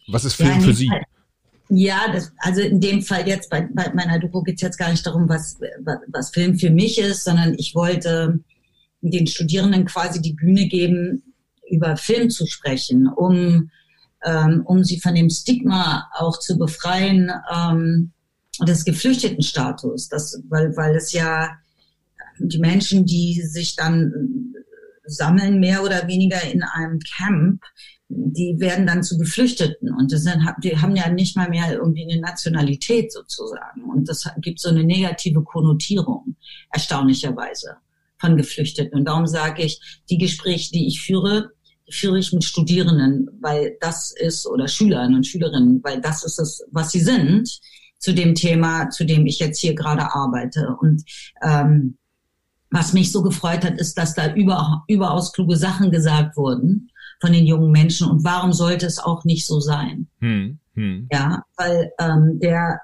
Was ist Film ja, für Sie? Fall, ja, das, also in dem Fall jetzt bei, bei meiner Doku geht es jetzt gar nicht darum, was, was Film für mich ist, sondern ich wollte den Studierenden quasi die Bühne geben, über Film zu sprechen, um ähm, um sie von dem Stigma auch zu befreien ähm, des Geflüchtetenstatus. Das, weil, weil es ja die Menschen, die sich dann sammeln, mehr oder weniger in einem Camp, die werden dann zu Geflüchteten. Und das sind, die haben ja nicht mal mehr irgendwie eine Nationalität sozusagen. Und das gibt so eine negative Konnotierung erstaunlicherweise von Geflüchteten. Und darum sage ich, die Gespräche, die ich führe, führe ich mit Studierenden, weil das ist, oder Schülern und Schülerinnen, weil das ist es, was sie sind, zu dem Thema, zu dem ich jetzt hier gerade arbeite. Und ähm, was mich so gefreut hat, ist, dass da über, überaus kluge Sachen gesagt wurden von den jungen Menschen. Und warum sollte es auch nicht so sein? Hm, hm. Ja, weil ähm, der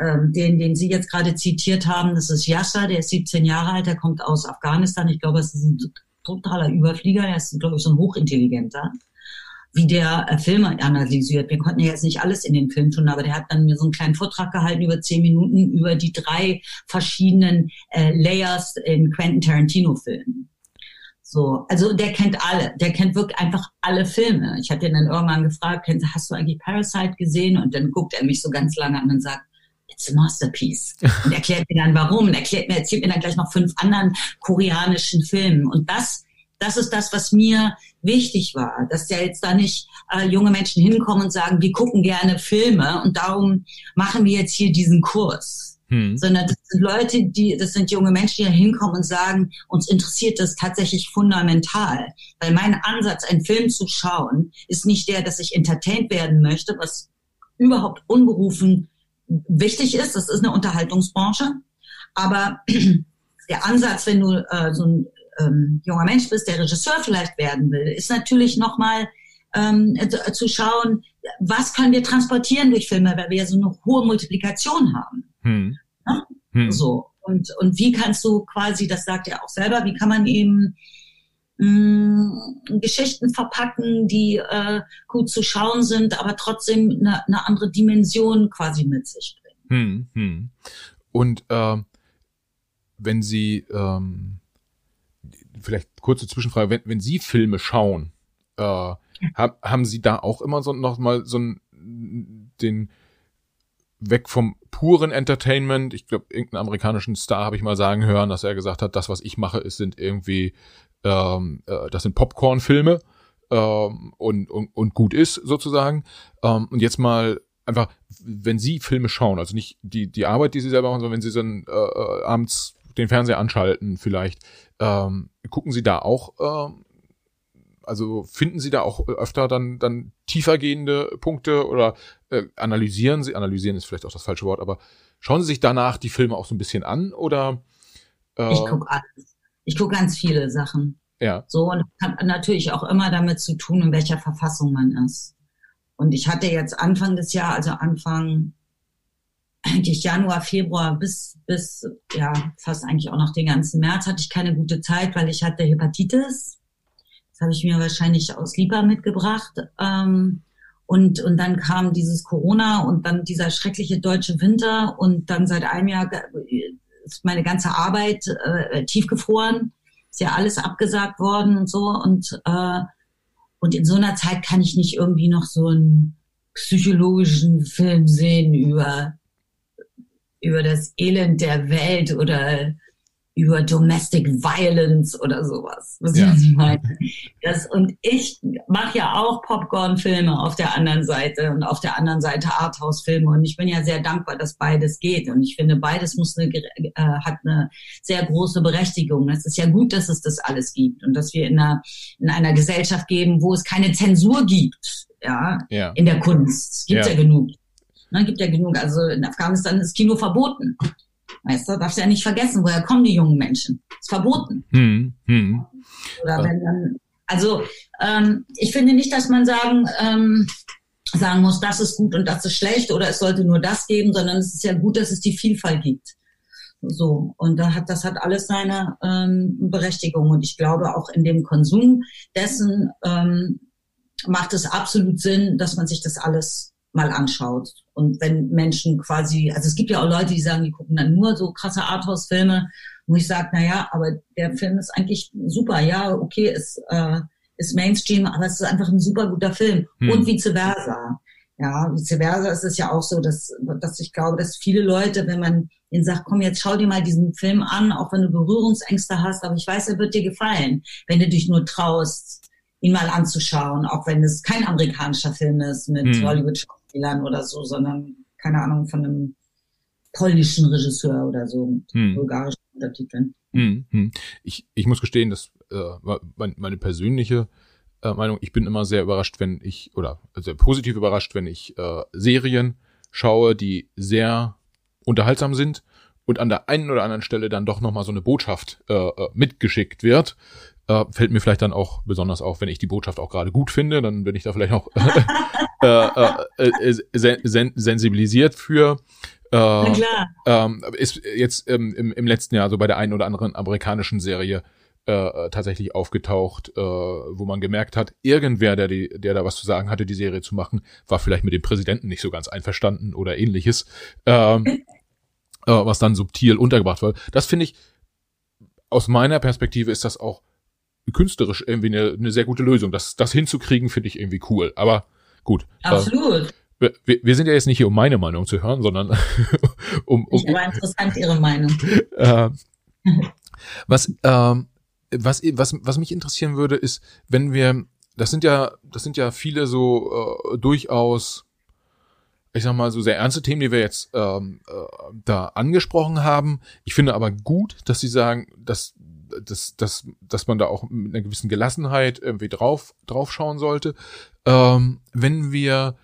ähm, den, den Sie jetzt gerade zitiert haben, das ist Yasser, der ist 17 Jahre alt, der kommt aus Afghanistan. Ich glaube, es ist ein totaler Überflieger, er ist, glaube ich, so ein Hochintelligenter, wie der äh, Filme analysiert. Wir konnten ja jetzt nicht alles in den Film tun, aber der hat dann mir so einen kleinen Vortrag gehalten über zehn Minuten über die drei verschiedenen äh, Layers in Quentin Tarantino-Filmen. So, also der kennt alle, der kennt wirklich einfach alle Filme. Ich hatte ihn dann irgendwann gefragt, hast du eigentlich Parasite gesehen? Und dann guckt er mich so ganz lange an und sagt, it's a masterpiece. Und erklärt mir dann warum und erklärt mir, erzählt mir dann gleich noch fünf anderen koreanischen Filmen. Und das, das ist das, was mir wichtig war, dass ja jetzt da nicht äh, junge Menschen hinkommen und sagen, wir gucken gerne Filme und darum machen wir jetzt hier diesen Kurs. Hm. Sondern das sind Leute, die, das sind junge Menschen, die da hinkommen und sagen, uns interessiert das tatsächlich fundamental. Weil mein Ansatz, einen Film zu schauen, ist nicht der, dass ich entertained werden möchte, was überhaupt unberufen wichtig ist. Das ist eine Unterhaltungsbranche. Aber der Ansatz, wenn du äh, so ein ähm, junger Mensch bist, der Regisseur vielleicht werden will, ist natürlich nochmal ähm, äh, zu schauen, was können wir transportieren durch Filme, weil wir ja so eine hohe Multiplikation haben. Hm. Ja? Hm. So. Und, und wie kannst du quasi, das sagt er auch selber, wie kann man eben mh, Geschichten verpacken, die äh, gut zu schauen sind, aber trotzdem eine, eine andere Dimension quasi mit sich bringen. Hm, hm. Und äh, wenn Sie ähm, vielleicht kurze Zwischenfrage, wenn, wenn Sie Filme schauen, äh, ja. hab, haben Sie da auch immer so noch mal so ein, den weg vom puren Entertainment. Ich glaube, irgendeinen amerikanischen Star habe ich mal sagen hören, dass er gesagt hat, das, was ich mache, ist, sind irgendwie ähm, äh, das sind Popcorn-Filme ähm, und, und, und gut ist sozusagen. Ähm, und jetzt mal einfach, wenn Sie Filme schauen, also nicht die, die Arbeit, die Sie selber machen, sondern wenn Sie dann äh, äh, abends den Fernseher anschalten vielleicht, ähm, gucken Sie da auch, ähm, also finden Sie da auch öfter dann, dann tiefergehende Punkte oder äh, analysieren Sie, analysieren ist vielleicht auch das falsche Wort, aber schauen Sie sich danach die Filme auch so ein bisschen an oder? Äh, ich gucke alles. Ich gucke ganz viele Sachen. Ja. So, und hat natürlich auch immer damit zu tun, in welcher Verfassung man ist. Und ich hatte jetzt Anfang des Jahres, also Anfang eigentlich Januar, Februar bis, bis, ja, fast eigentlich auch noch den ganzen März hatte ich keine gute Zeit, weil ich hatte Hepatitis. Das habe ich mir wahrscheinlich aus Lieber mitgebracht. Ähm, und, und dann kam dieses Corona und dann dieser schreckliche deutsche Winter und dann seit einem Jahr ist meine ganze Arbeit äh, tiefgefroren, ist ja alles abgesagt worden und so und äh, und in so einer Zeit kann ich nicht irgendwie noch so einen psychologischen Film sehen über über das Elend der Welt oder über Domestic Violence oder sowas. Was ja. ich meine. Das, und ich mache ja auch Popcorn-Filme auf der anderen Seite und auf der anderen Seite Arthouse-Filme. Und ich bin ja sehr dankbar, dass beides geht. Und ich finde, beides muss eine, äh, hat eine sehr große Berechtigung. Es ist ja gut, dass es das alles gibt und dass wir in einer, in einer Gesellschaft geben, wo es keine Zensur gibt. Ja, ja. in der Kunst. Gibt ja, ja genug. Ne, gibt ja genug. Also in Afghanistan ist Kino verboten. Weißt du, darfst du ja nicht vergessen, woher kommen die jungen Menschen? Ist verboten. Hm, hm. Oder wenn dann, also ähm, ich finde nicht, dass man sagen, ähm, sagen muss, das ist gut und das ist schlecht oder es sollte nur das geben, sondern es ist ja gut, dass es die Vielfalt gibt. So, und da hat, das hat alles seine ähm, Berechtigung. Und ich glaube auch in dem Konsum dessen ähm, macht es absolut Sinn, dass man sich das alles mal anschaut. Und wenn Menschen quasi, also es gibt ja auch Leute, die sagen, die gucken dann nur so krasse Arthouse-Filme, wo ich sage, na ja, aber der Film ist eigentlich super, ja, okay, ist, äh, ist Mainstream, aber es ist einfach ein super guter Film. Hm. Und vice versa. Ja, vice versa ist es ja auch so, dass, dass ich glaube, dass viele Leute, wenn man ihnen sagt, komm, jetzt schau dir mal diesen Film an, auch wenn du Berührungsängste hast, aber ich weiß, er wird dir gefallen, wenn du dich nur traust, ihn mal anzuschauen, auch wenn es kein amerikanischer Film ist mit hm. Hollywood-Schauspielern oder so, sondern keine Ahnung von einem polnischen Regisseur oder so mit hm. bulgarischen Untertiteln. Hm, hm. Ich, ich muss gestehen, dass äh, meine persönliche äh, Meinung, ich bin immer sehr überrascht, wenn ich, oder sehr positiv überrascht, wenn ich äh, Serien schaue, die sehr unterhaltsam sind und an der einen oder anderen Stelle dann doch nochmal so eine Botschaft äh, äh mitgeschickt wird, äh, fällt mir vielleicht dann auch besonders auf, wenn ich die Botschaft auch gerade gut finde, dann bin ich da vielleicht auch äh, äh, äh, sen sensibilisiert für. Äh, klar. Ähm, ist jetzt ähm, im, im letzten Jahr so bei der einen oder anderen amerikanischen Serie äh, tatsächlich aufgetaucht, äh, wo man gemerkt hat, irgendwer, der, die, der da was zu sagen hatte, die Serie zu machen, war vielleicht mit dem Präsidenten nicht so ganz einverstanden oder ähnliches, ähm, äh, was dann subtil untergebracht wird. Das finde ich, aus meiner Perspektive ist das auch künstlerisch irgendwie eine, eine sehr gute Lösung. Das, das hinzukriegen, finde ich irgendwie cool. Aber gut. Äh, Absolut. Wir, wir sind ja jetzt nicht hier, um meine Meinung zu hören, sondern um, um. Ich aber interessant, Ihre Meinung. Äh, was, ähm, was, was, was mich interessieren würde, ist, wenn wir, das sind ja, das sind ja viele so äh, durchaus, ich sag mal, so sehr ernste Themen, die wir jetzt ähm, äh, da angesprochen haben. Ich finde aber gut, dass Sie sagen, dass dass, dass, dass man da auch mit einer gewissen Gelassenheit irgendwie drauf, drauf schauen sollte. Ähm, wenn wir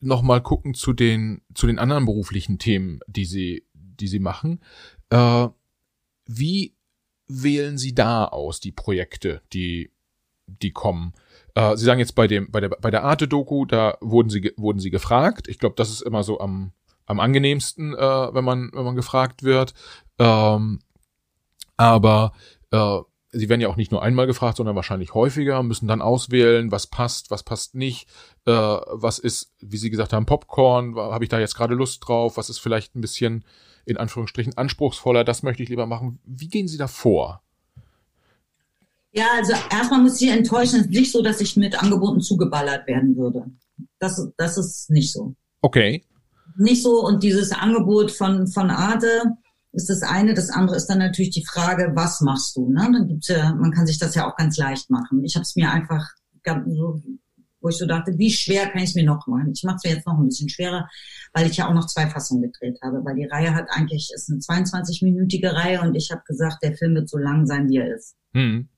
nochmal gucken zu den, zu den anderen beruflichen Themen, die sie, die sie machen, äh, wie wählen Sie da aus die Projekte, die, die kommen? Äh, sie sagen jetzt bei dem, bei der, bei der Arte-Doku, da wurden Sie, wurden Sie gefragt. Ich glaube, das ist immer so am, am angenehmsten, äh, wenn man, wenn man gefragt wird. Ähm, aber äh, sie werden ja auch nicht nur einmal gefragt, sondern wahrscheinlich häufiger, müssen dann auswählen, was passt, was passt nicht, äh, was ist, wie Sie gesagt haben, Popcorn, habe ich da jetzt gerade Lust drauf, was ist vielleicht ein bisschen in Anführungsstrichen anspruchsvoller, das möchte ich lieber machen. Wie gehen Sie da vor? Ja, also erstmal muss ich enttäuschen, es ist nicht so, dass ich mit Angeboten zugeballert werden würde. Das, das ist nicht so. Okay. Nicht so und dieses Angebot von, von Arte, ist das eine. Das andere ist dann natürlich die Frage, was machst du? Ne? Dann gibt's ja, man kann sich das ja auch ganz leicht machen. Ich habe es mir einfach, so, wo ich so dachte, wie schwer kann ich es mir noch machen? Ich mache es mir jetzt noch ein bisschen schwerer, weil ich ja auch noch zwei Fassungen gedreht habe. Weil die Reihe hat eigentlich, ist eine 22-minütige Reihe und ich habe gesagt, der Film wird so lang sein, wie er ist. Mhm.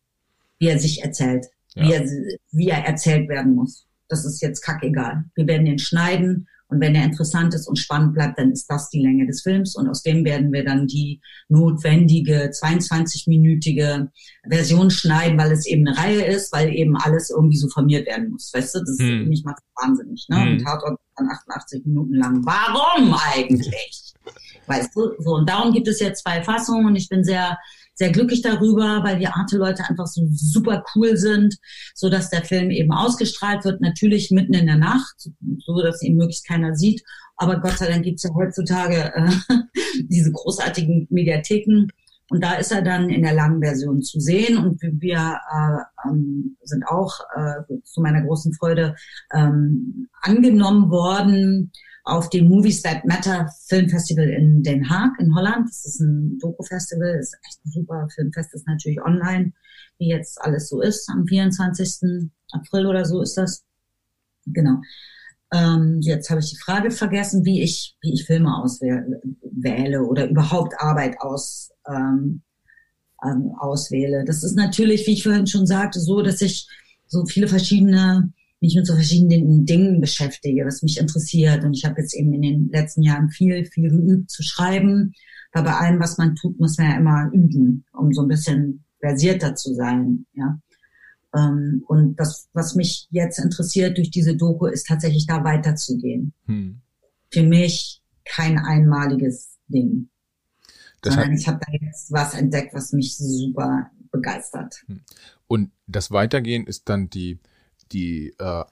Wie er sich erzählt. Ja. Wie, er, wie er erzählt werden muss. Das ist jetzt kackegal. Wir werden ihn schneiden und wenn er interessant ist und spannend bleibt, dann ist das die Länge des Films. Und aus dem werden wir dann die notwendige 22-minütige Version schneiden, weil es eben eine Reihe ist, weil eben alles irgendwie so formiert werden muss. Weißt du, das hm. mich macht wahnsinnig. Ne? Hm. Und Tatort dann 88 Minuten lang. Warum eigentlich? weißt du, so. Und darum gibt es jetzt zwei Fassungen und ich bin sehr sehr glücklich darüber, weil die Arte-Leute einfach so super cool sind, so dass der Film eben ausgestrahlt wird, natürlich mitten in der Nacht, so dass ihn möglichst keiner sieht. Aber Gott sei Dank gibt's ja heutzutage äh, diese großartigen Mediatheken. Und da ist er dann in der langen Version zu sehen. Und wir äh, ähm, sind auch äh, zu meiner großen Freude ähm, angenommen worden auf dem Movies That Matter Filmfestival in Den Haag in Holland. Das ist ein Doku-Festival, ist echt ein super Filmfest, ist natürlich online, wie jetzt alles so ist. Am 24. April oder so ist das. Genau. Ähm, jetzt habe ich die Frage vergessen, wie ich, wie ich Filme auswähle oder überhaupt Arbeit aus, ähm, ähm, auswähle. Das ist natürlich, wie ich vorhin schon sagte, so, dass ich so viele verschiedene, mich mit so verschiedenen Dingen beschäftige, was mich interessiert. Und ich habe jetzt eben in den letzten Jahren viel, viel geübt zu schreiben. Weil bei allem, was man tut, muss man ja immer üben, um so ein bisschen versierter zu sein. Ja. Ähm, und das, was mich jetzt interessiert durch diese Doku, ist tatsächlich da weiterzugehen. Hm. Für mich kein einmaliges Ding. Das sondern ich habe da jetzt was entdeckt, was mich super begeistert. Hm. Und das Weitergehen ist dann die, die äh,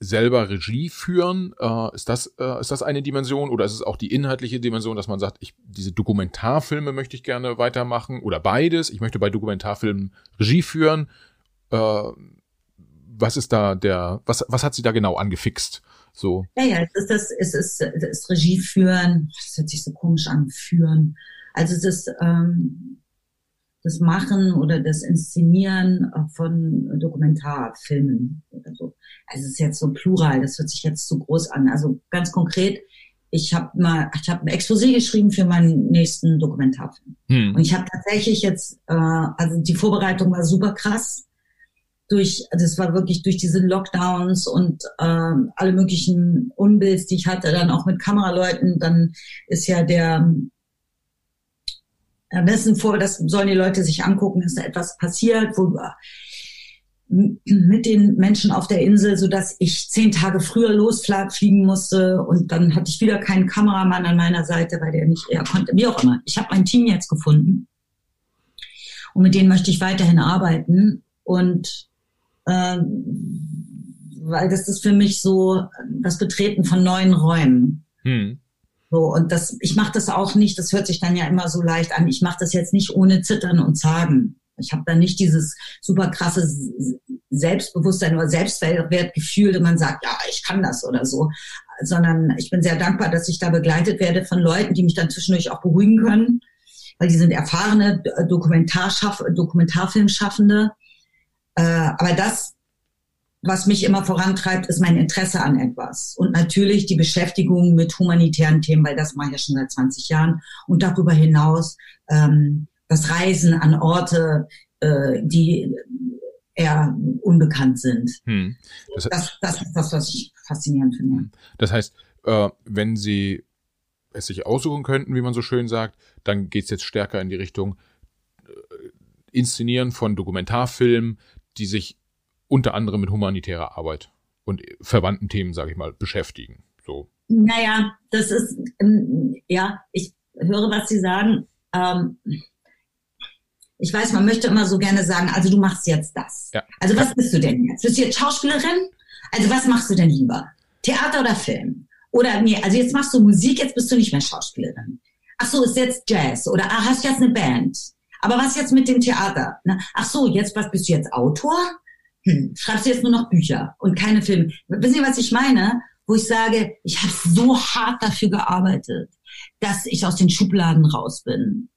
selber Regie führen. Äh, ist, das, äh, ist das eine Dimension oder ist es auch die inhaltliche Dimension, dass man sagt, ich, diese Dokumentarfilme möchte ich gerne weitermachen oder beides? Ich möchte bei Dokumentarfilmen Regie führen äh, was ist da der, was, was hat sie da genau angefixt? So. Ja, ja, es ist das, es ist das Regie führen, das hört sich so komisch an, führen. Also ist ähm, das Machen oder das Inszenieren von Dokumentarfilmen oder so. Also es ist jetzt so plural, das hört sich jetzt zu groß an. Also ganz konkret, ich habe mal, ich habe ein Exposé geschrieben für meinen nächsten Dokumentarfilm. Hm. Und ich habe tatsächlich jetzt, äh, also die Vorbereitung war super krass durch, das war wirklich durch diese Lockdowns und äh, alle möglichen Unbilds, die ich hatte, dann auch mit Kameraleuten, dann ist ja der am besten vor, das sollen die Leute sich angucken, ist da etwas passiert, wo mit den Menschen auf der Insel, so dass ich zehn Tage früher losfliegen musste und dann hatte ich wieder keinen Kameramann an meiner Seite, weil der nicht eher konnte, wie auch immer. Ich habe mein Team jetzt gefunden und mit denen möchte ich weiterhin arbeiten und ähm, weil das ist für mich so das Betreten von neuen Räumen. Hm. So, und das, ich mache das auch nicht, das hört sich dann ja immer so leicht an, ich mache das jetzt nicht ohne Zittern und Zagen. Ich habe da nicht dieses super krasse Selbstbewusstsein oder Selbstwertgefühl, dass man sagt, ja, ich kann das oder so, sondern ich bin sehr dankbar, dass ich da begleitet werde von Leuten, die mich dann zwischendurch auch beruhigen können, weil die sind erfahrene Dokumentarschaff Dokumentarfilmschaffende. Äh, aber das, was mich immer vorantreibt, ist mein Interesse an etwas. Und natürlich die Beschäftigung mit humanitären Themen, weil das mache ich ja schon seit 20 Jahren. Und darüber hinaus ähm, das Reisen an Orte, äh, die eher unbekannt sind. Hm. Das, das, das, ist das, was ich faszinierend finde. Das heißt, äh, wenn Sie es sich aussuchen könnten, wie man so schön sagt, dann geht es jetzt stärker in die Richtung äh, Inszenieren von Dokumentarfilmen, die sich unter anderem mit humanitärer Arbeit und verwandten Themen, sage ich mal, beschäftigen. So. Naja, das ist, ähm, ja, ich höre, was Sie sagen. Ähm, ich weiß, man möchte immer so gerne sagen, also du machst jetzt das. Ja. Also was bist du denn jetzt? Bist du jetzt Schauspielerin? Also was machst du denn lieber? Theater oder Film? Oder nee, also jetzt machst du Musik, jetzt bist du nicht mehr Schauspielerin. Ach so, ist jetzt Jazz oder ah, hast du jetzt eine Band? Aber was jetzt mit dem Theater? Na, ach so, jetzt was bist du jetzt Autor? Hm, schreibst du jetzt nur noch Bücher und keine Filme? Wissen Sie, was ich meine? Wo ich sage, ich habe so hart dafür gearbeitet, dass ich aus den Schubladen raus bin.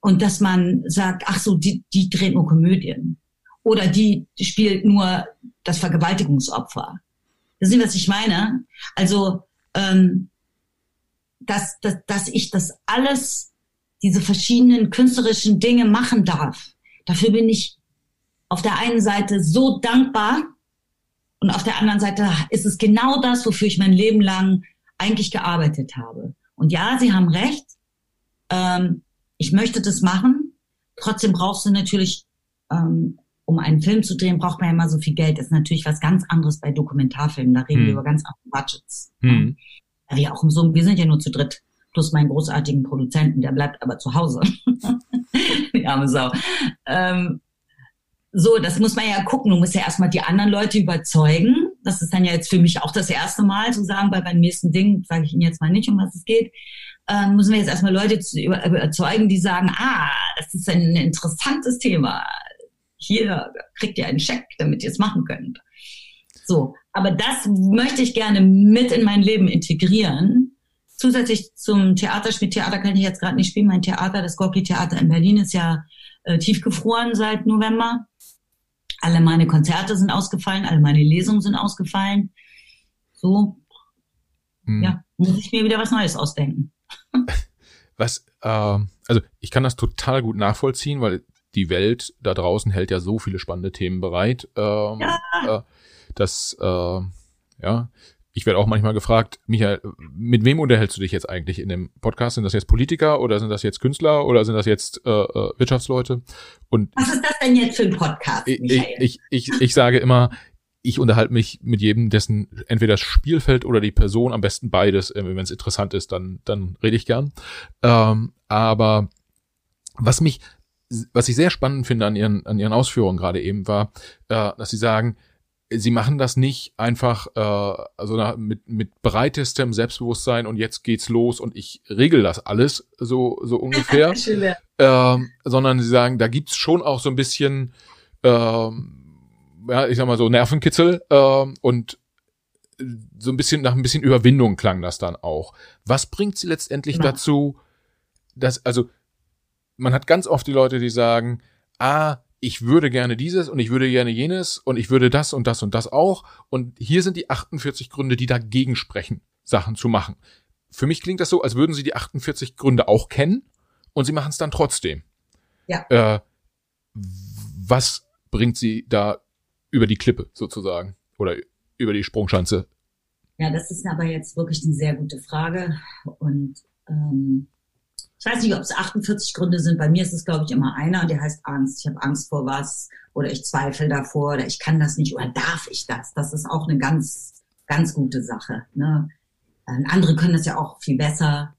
Und dass man sagt, ach so, die, die dreht nur Komödien. Oder die, spielt nur das Vergewaltigungsopfer. Wissen Sie, was ich meine? Also, ähm, dass, dass, dass ich das alles diese verschiedenen künstlerischen Dinge machen darf. Dafür bin ich auf der einen Seite so dankbar und auf der anderen Seite ist es genau das, wofür ich mein Leben lang eigentlich gearbeitet habe. Und ja, Sie haben recht. Ähm, ich möchte das machen. Trotzdem brauchst du natürlich, ähm, um einen Film zu drehen, braucht man ja immer so viel Geld. Das ist natürlich was ganz anderes bei Dokumentarfilmen. Da reden hm. wir über ganz andere Budgets. Hm. Ja, wir auch so, wir sind ja nur zu dritt plus meinen großartigen Produzenten, der bleibt aber zu Hause. Die arme Sau. Ähm, so, das muss man ja gucken. Du musst ja erstmal die anderen Leute überzeugen. Das ist dann ja jetzt für mich auch das erste Mal zu sagen, bei beim nächsten Ding sage ich Ihnen jetzt mal nicht, um was es geht. Ähm, müssen wir jetzt erstmal Leute überzeugen, die sagen, ah, das ist ein interessantes Thema. Hier kriegt ihr einen Scheck, damit ihr es machen könnt. So, aber das möchte ich gerne mit in mein Leben integrieren. Zusätzlich zum Theater, spielt Theater kann ich jetzt gerade nicht spielen. Mein Theater, das Gorki Theater in Berlin, ist ja äh, tiefgefroren seit November. Alle meine Konzerte sind ausgefallen, alle meine Lesungen sind ausgefallen. So, hm. ja, muss ich mir wieder was Neues ausdenken. Was, äh, also ich kann das total gut nachvollziehen, weil die Welt da draußen hält ja so viele spannende Themen bereit. Ähm, ja. äh, dass, äh, ja, ich werde auch manchmal gefragt, Michael, mit wem unterhältst du dich jetzt eigentlich in dem Podcast? Sind das jetzt Politiker oder sind das jetzt Künstler oder sind das jetzt äh, äh Wirtschaftsleute? Und Was ist das denn jetzt für ein Podcast, Michael? Ich, ich, ich, ich sage immer, ich unterhalte mich mit jedem, dessen entweder das Spielfeld oder die Person, am besten beides, äh, wenn es interessant ist, dann, dann rede ich gern. Ähm, aber was mich, was ich sehr spannend finde an ihren, an ihren Ausführungen gerade eben war, äh, dass sie sagen, sie machen das nicht einfach äh, also mit mit breitestem Selbstbewusstsein und jetzt geht's los und ich regel das alles so so ungefähr, ähm, sondern sie sagen, da gibt's schon auch so ein bisschen ähm, ja ich sag mal so Nervenkitzel ähm, und so ein bisschen nach ein bisschen Überwindung klang das dann auch. Was bringt sie letztendlich genau. dazu, dass also man hat ganz oft die Leute, die sagen, ah ich würde gerne dieses und ich würde gerne jenes und ich würde das und das und das auch. Und hier sind die 48 Gründe, die dagegen sprechen, Sachen zu machen. Für mich klingt das so, als würden sie die 48 Gründe auch kennen und sie machen es dann trotzdem. Ja. Äh, was bringt sie da über die Klippe sozusagen oder über die Sprungschanze? Ja, das ist aber jetzt wirklich eine sehr gute Frage und ähm, ich weiß nicht, ob es 48 Gründe sind. Bei mir ist es, glaube ich, immer einer und der heißt Angst. Ich habe Angst vor was oder ich zweifle davor oder ich kann das nicht oder darf ich das? Das ist auch eine ganz, ganz gute Sache. Ne? Andere können das ja auch viel besser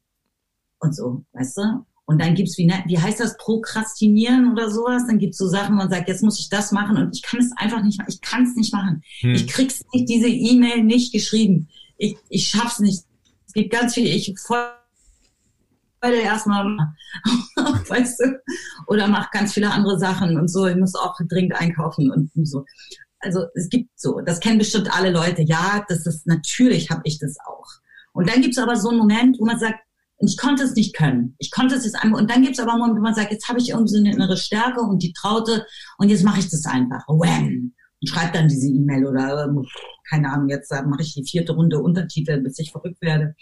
und so, weißt du? Und dann gibt's wie, ne, wie heißt das, Prokrastinieren oder sowas? Dann gibt's so Sachen, wo man sagt, jetzt muss ich das machen und ich kann es einfach nicht machen. Ich kann es nicht machen. Hm. Ich krieg's nicht, diese E-Mail nicht geschrieben. Ich, ich schaff's nicht. Es gibt ganz viel, ich voll heute erstmal, weißt du, oder mach ganz viele andere Sachen und so. Ich muss auch dringend einkaufen und so. Also es gibt so, das kennen bestimmt alle Leute. Ja, das ist natürlich habe ich das auch. Und dann gibt's aber so einen Moment, wo man sagt, ich konnte es nicht können. Ich konnte es jetzt einfach. Und dann gibt's aber einen Moment, wo man sagt, jetzt habe ich irgendwie so eine innere Stärke und die Traute und jetzt mache ich das einfach. Wham! Und schreibe dann diese E-Mail oder keine Ahnung, jetzt mache ich die vierte Runde Untertitel, bis ich verrückt werde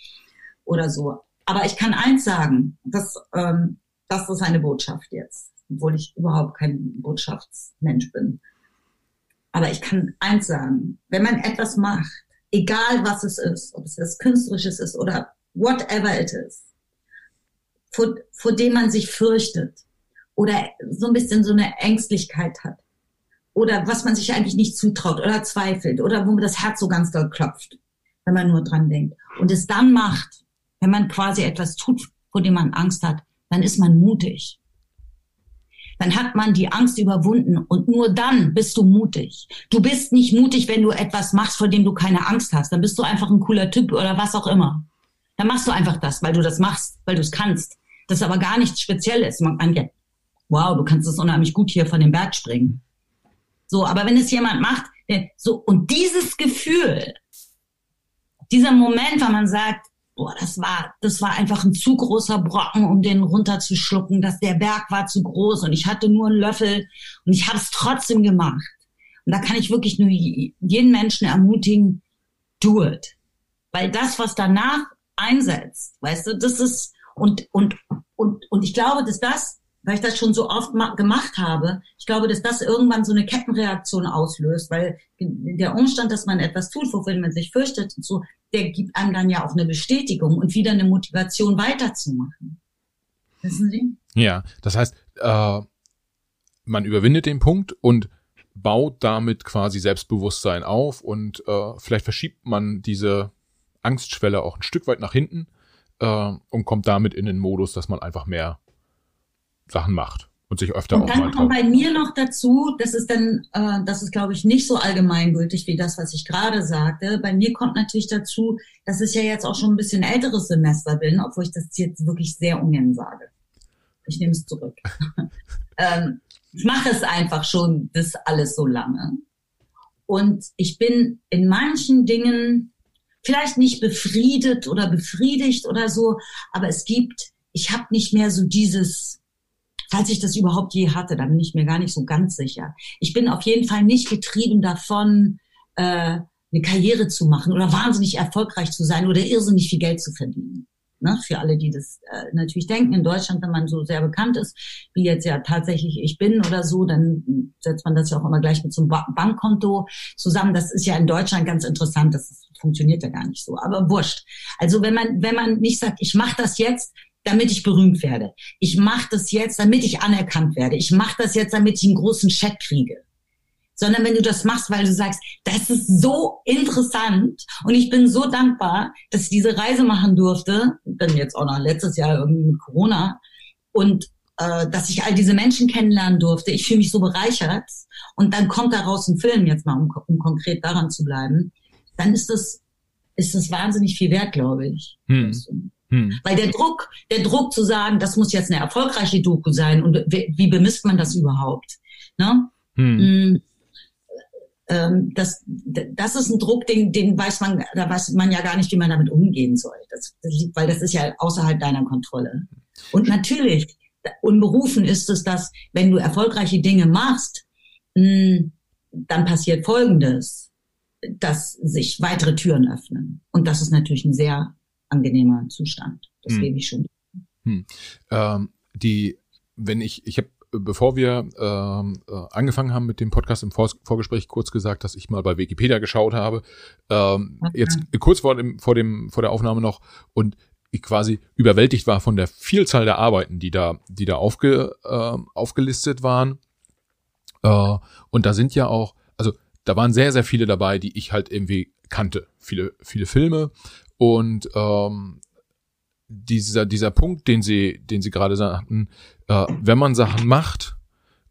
oder so. Aber ich kann eins sagen, das, ähm, das ist eine Botschaft jetzt, obwohl ich überhaupt kein Botschaftsmensch bin. Aber ich kann eins sagen, wenn man etwas macht, egal was es ist, ob es das Künstlerisches ist oder whatever it is, vor, vor dem man sich fürchtet oder so ein bisschen so eine Ängstlichkeit hat oder was man sich eigentlich nicht zutraut oder zweifelt oder wo mir das Herz so ganz doll klopft, wenn man nur dran denkt und es dann macht, wenn man quasi etwas tut, vor dem man Angst hat, dann ist man mutig. Dann hat man die Angst überwunden und nur dann bist du mutig. Du bist nicht mutig, wenn du etwas machst, vor dem du keine Angst hast. Dann bist du einfach ein cooler Typ oder was auch immer. Dann machst du einfach das, weil du das machst, weil du es kannst. Das ist aber gar nichts Spezielles. Man, man, wow, du kannst es unheimlich gut hier von dem Berg springen. So, aber wenn es jemand macht, so, und dieses Gefühl, dieser Moment, wenn man sagt, boah, das war, das war einfach ein zu großer Brocken, um den runterzuschlucken. dass der Berg war zu groß und ich hatte nur einen Löffel und ich habe es trotzdem gemacht. Und da kann ich wirklich nur jeden Menschen ermutigen, do it. Weil das, was danach einsetzt, weißt du, das ist, und, und, und, und ich glaube, dass das weil ich das schon so oft gemacht habe, ich glaube, dass das irgendwann so eine Kettenreaktion auslöst, weil der Umstand, dass man etwas tut, wovon man sich fürchtet, und so, der gibt einem dann ja auch eine Bestätigung und wieder eine Motivation weiterzumachen. Wissen Sie? Ja, das heißt, äh, man überwindet den Punkt und baut damit quasi Selbstbewusstsein auf und äh, vielleicht verschiebt man diese Angstschwelle auch ein Stück weit nach hinten äh, und kommt damit in den Modus, dass man einfach mehr Sachen macht und sich öfter und auch dann kommt bei mir noch dazu, das ist dann, äh, das ist glaube ich nicht so allgemeingültig wie das, was ich gerade sagte. Bei mir kommt natürlich dazu, dass ich ja jetzt auch schon ein bisschen älteres Semester bin, obwohl ich das jetzt wirklich sehr ungern sage. Ich nehme es zurück. ähm, ich mache es einfach schon das alles so lange. und ich bin in manchen Dingen vielleicht nicht befriedet oder befriedigt oder so, aber es gibt, ich habe nicht mehr so dieses, falls ich das überhaupt je hatte, da bin ich mir gar nicht so ganz sicher. Ich bin auf jeden Fall nicht getrieben davon, äh, eine Karriere zu machen oder wahnsinnig erfolgreich zu sein oder irrsinnig viel Geld zu verdienen. Ne? Für alle, die das äh, natürlich denken, in Deutschland, wenn man so sehr bekannt ist, wie jetzt ja tatsächlich ich bin oder so, dann setzt man das ja auch immer gleich mit so einem ba Bankkonto zusammen. Das ist ja in Deutschland ganz interessant, das funktioniert ja gar nicht so, aber wurscht. Also wenn man, wenn man nicht sagt, ich mache das jetzt, damit ich berühmt werde. Ich mache das jetzt, damit ich anerkannt werde. Ich mache das jetzt, damit ich einen großen Chat kriege sondern wenn du das machst, weil du sagst, das ist so interessant und ich bin so dankbar, dass ich diese Reise machen durfte, dann jetzt auch noch letztes Jahr irgendwie mit Corona und äh, dass ich all diese Menschen kennenlernen durfte. Ich fühle mich so bereichert und dann kommt daraus ein Film, jetzt mal um, um konkret daran zu bleiben, dann ist das, ist das wahnsinnig viel wert, glaube ich. Hm. Hm. Weil der Druck, der Druck zu sagen, das muss jetzt eine erfolgreiche Doku sein und wie, bemisst man das überhaupt? Ne? Hm. hm ähm, das, das ist ein Druck, den, den weiß man, da weiß man ja gar nicht, wie man damit umgehen soll. Das, weil das ist ja außerhalb deiner Kontrolle. Und natürlich, unberufen ist es, dass wenn du erfolgreiche Dinge machst, mh, hm, dann passiert Folgendes, dass sich weitere Türen öffnen. Und das ist natürlich ein sehr angenehmer Zustand. Das hm. gebe ich schon. Hm. Ähm, die, wenn ich, ich habe bevor wir ähm, äh, angefangen haben mit dem Podcast im Vor Vorgespräch kurz gesagt, dass ich mal bei Wikipedia geschaut habe. Ähm, okay. Jetzt kurz vor dem, vor dem, vor der Aufnahme noch und ich quasi überwältigt war von der Vielzahl der Arbeiten, die da, die da aufge, äh, aufgelistet waren. Äh, und da sind ja auch, also da waren sehr, sehr viele dabei, die ich halt irgendwie kannte. Viele, viele Filme. Und ähm, dieser, dieser Punkt, den sie, den sie gerade sagten, äh, wenn man Sachen macht,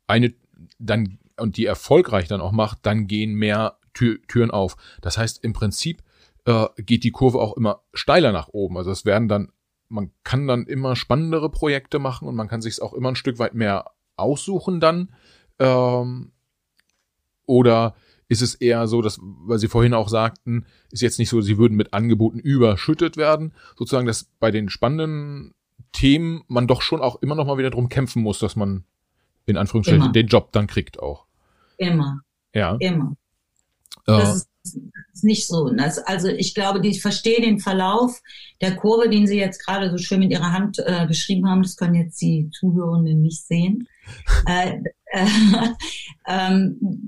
eine, dann, und die erfolgreich dann auch macht, dann gehen mehr Tür, Türen auf. Das heißt, im Prinzip äh, geht die Kurve auch immer steiler nach oben. Also es werden dann, man kann dann immer spannendere Projekte machen und man kann sich auch immer ein Stück weit mehr aussuchen dann. Ähm, oder ist es eher so, dass, weil Sie vorhin auch sagten, ist jetzt nicht so, Sie würden mit Angeboten überschüttet werden, sozusagen, dass bei den spannenden Themen man doch schon auch immer noch mal wieder drum kämpfen muss, dass man in Anführungsstrichen immer. den Job dann kriegt auch. Immer. Ja. Immer. Das ist ist nicht so. Das, also ich glaube, ich verstehe den Verlauf der Kurve, den Sie jetzt gerade so schön mit Ihrer Hand äh, beschrieben haben. Das können jetzt die Zuhörenden nicht sehen. äh,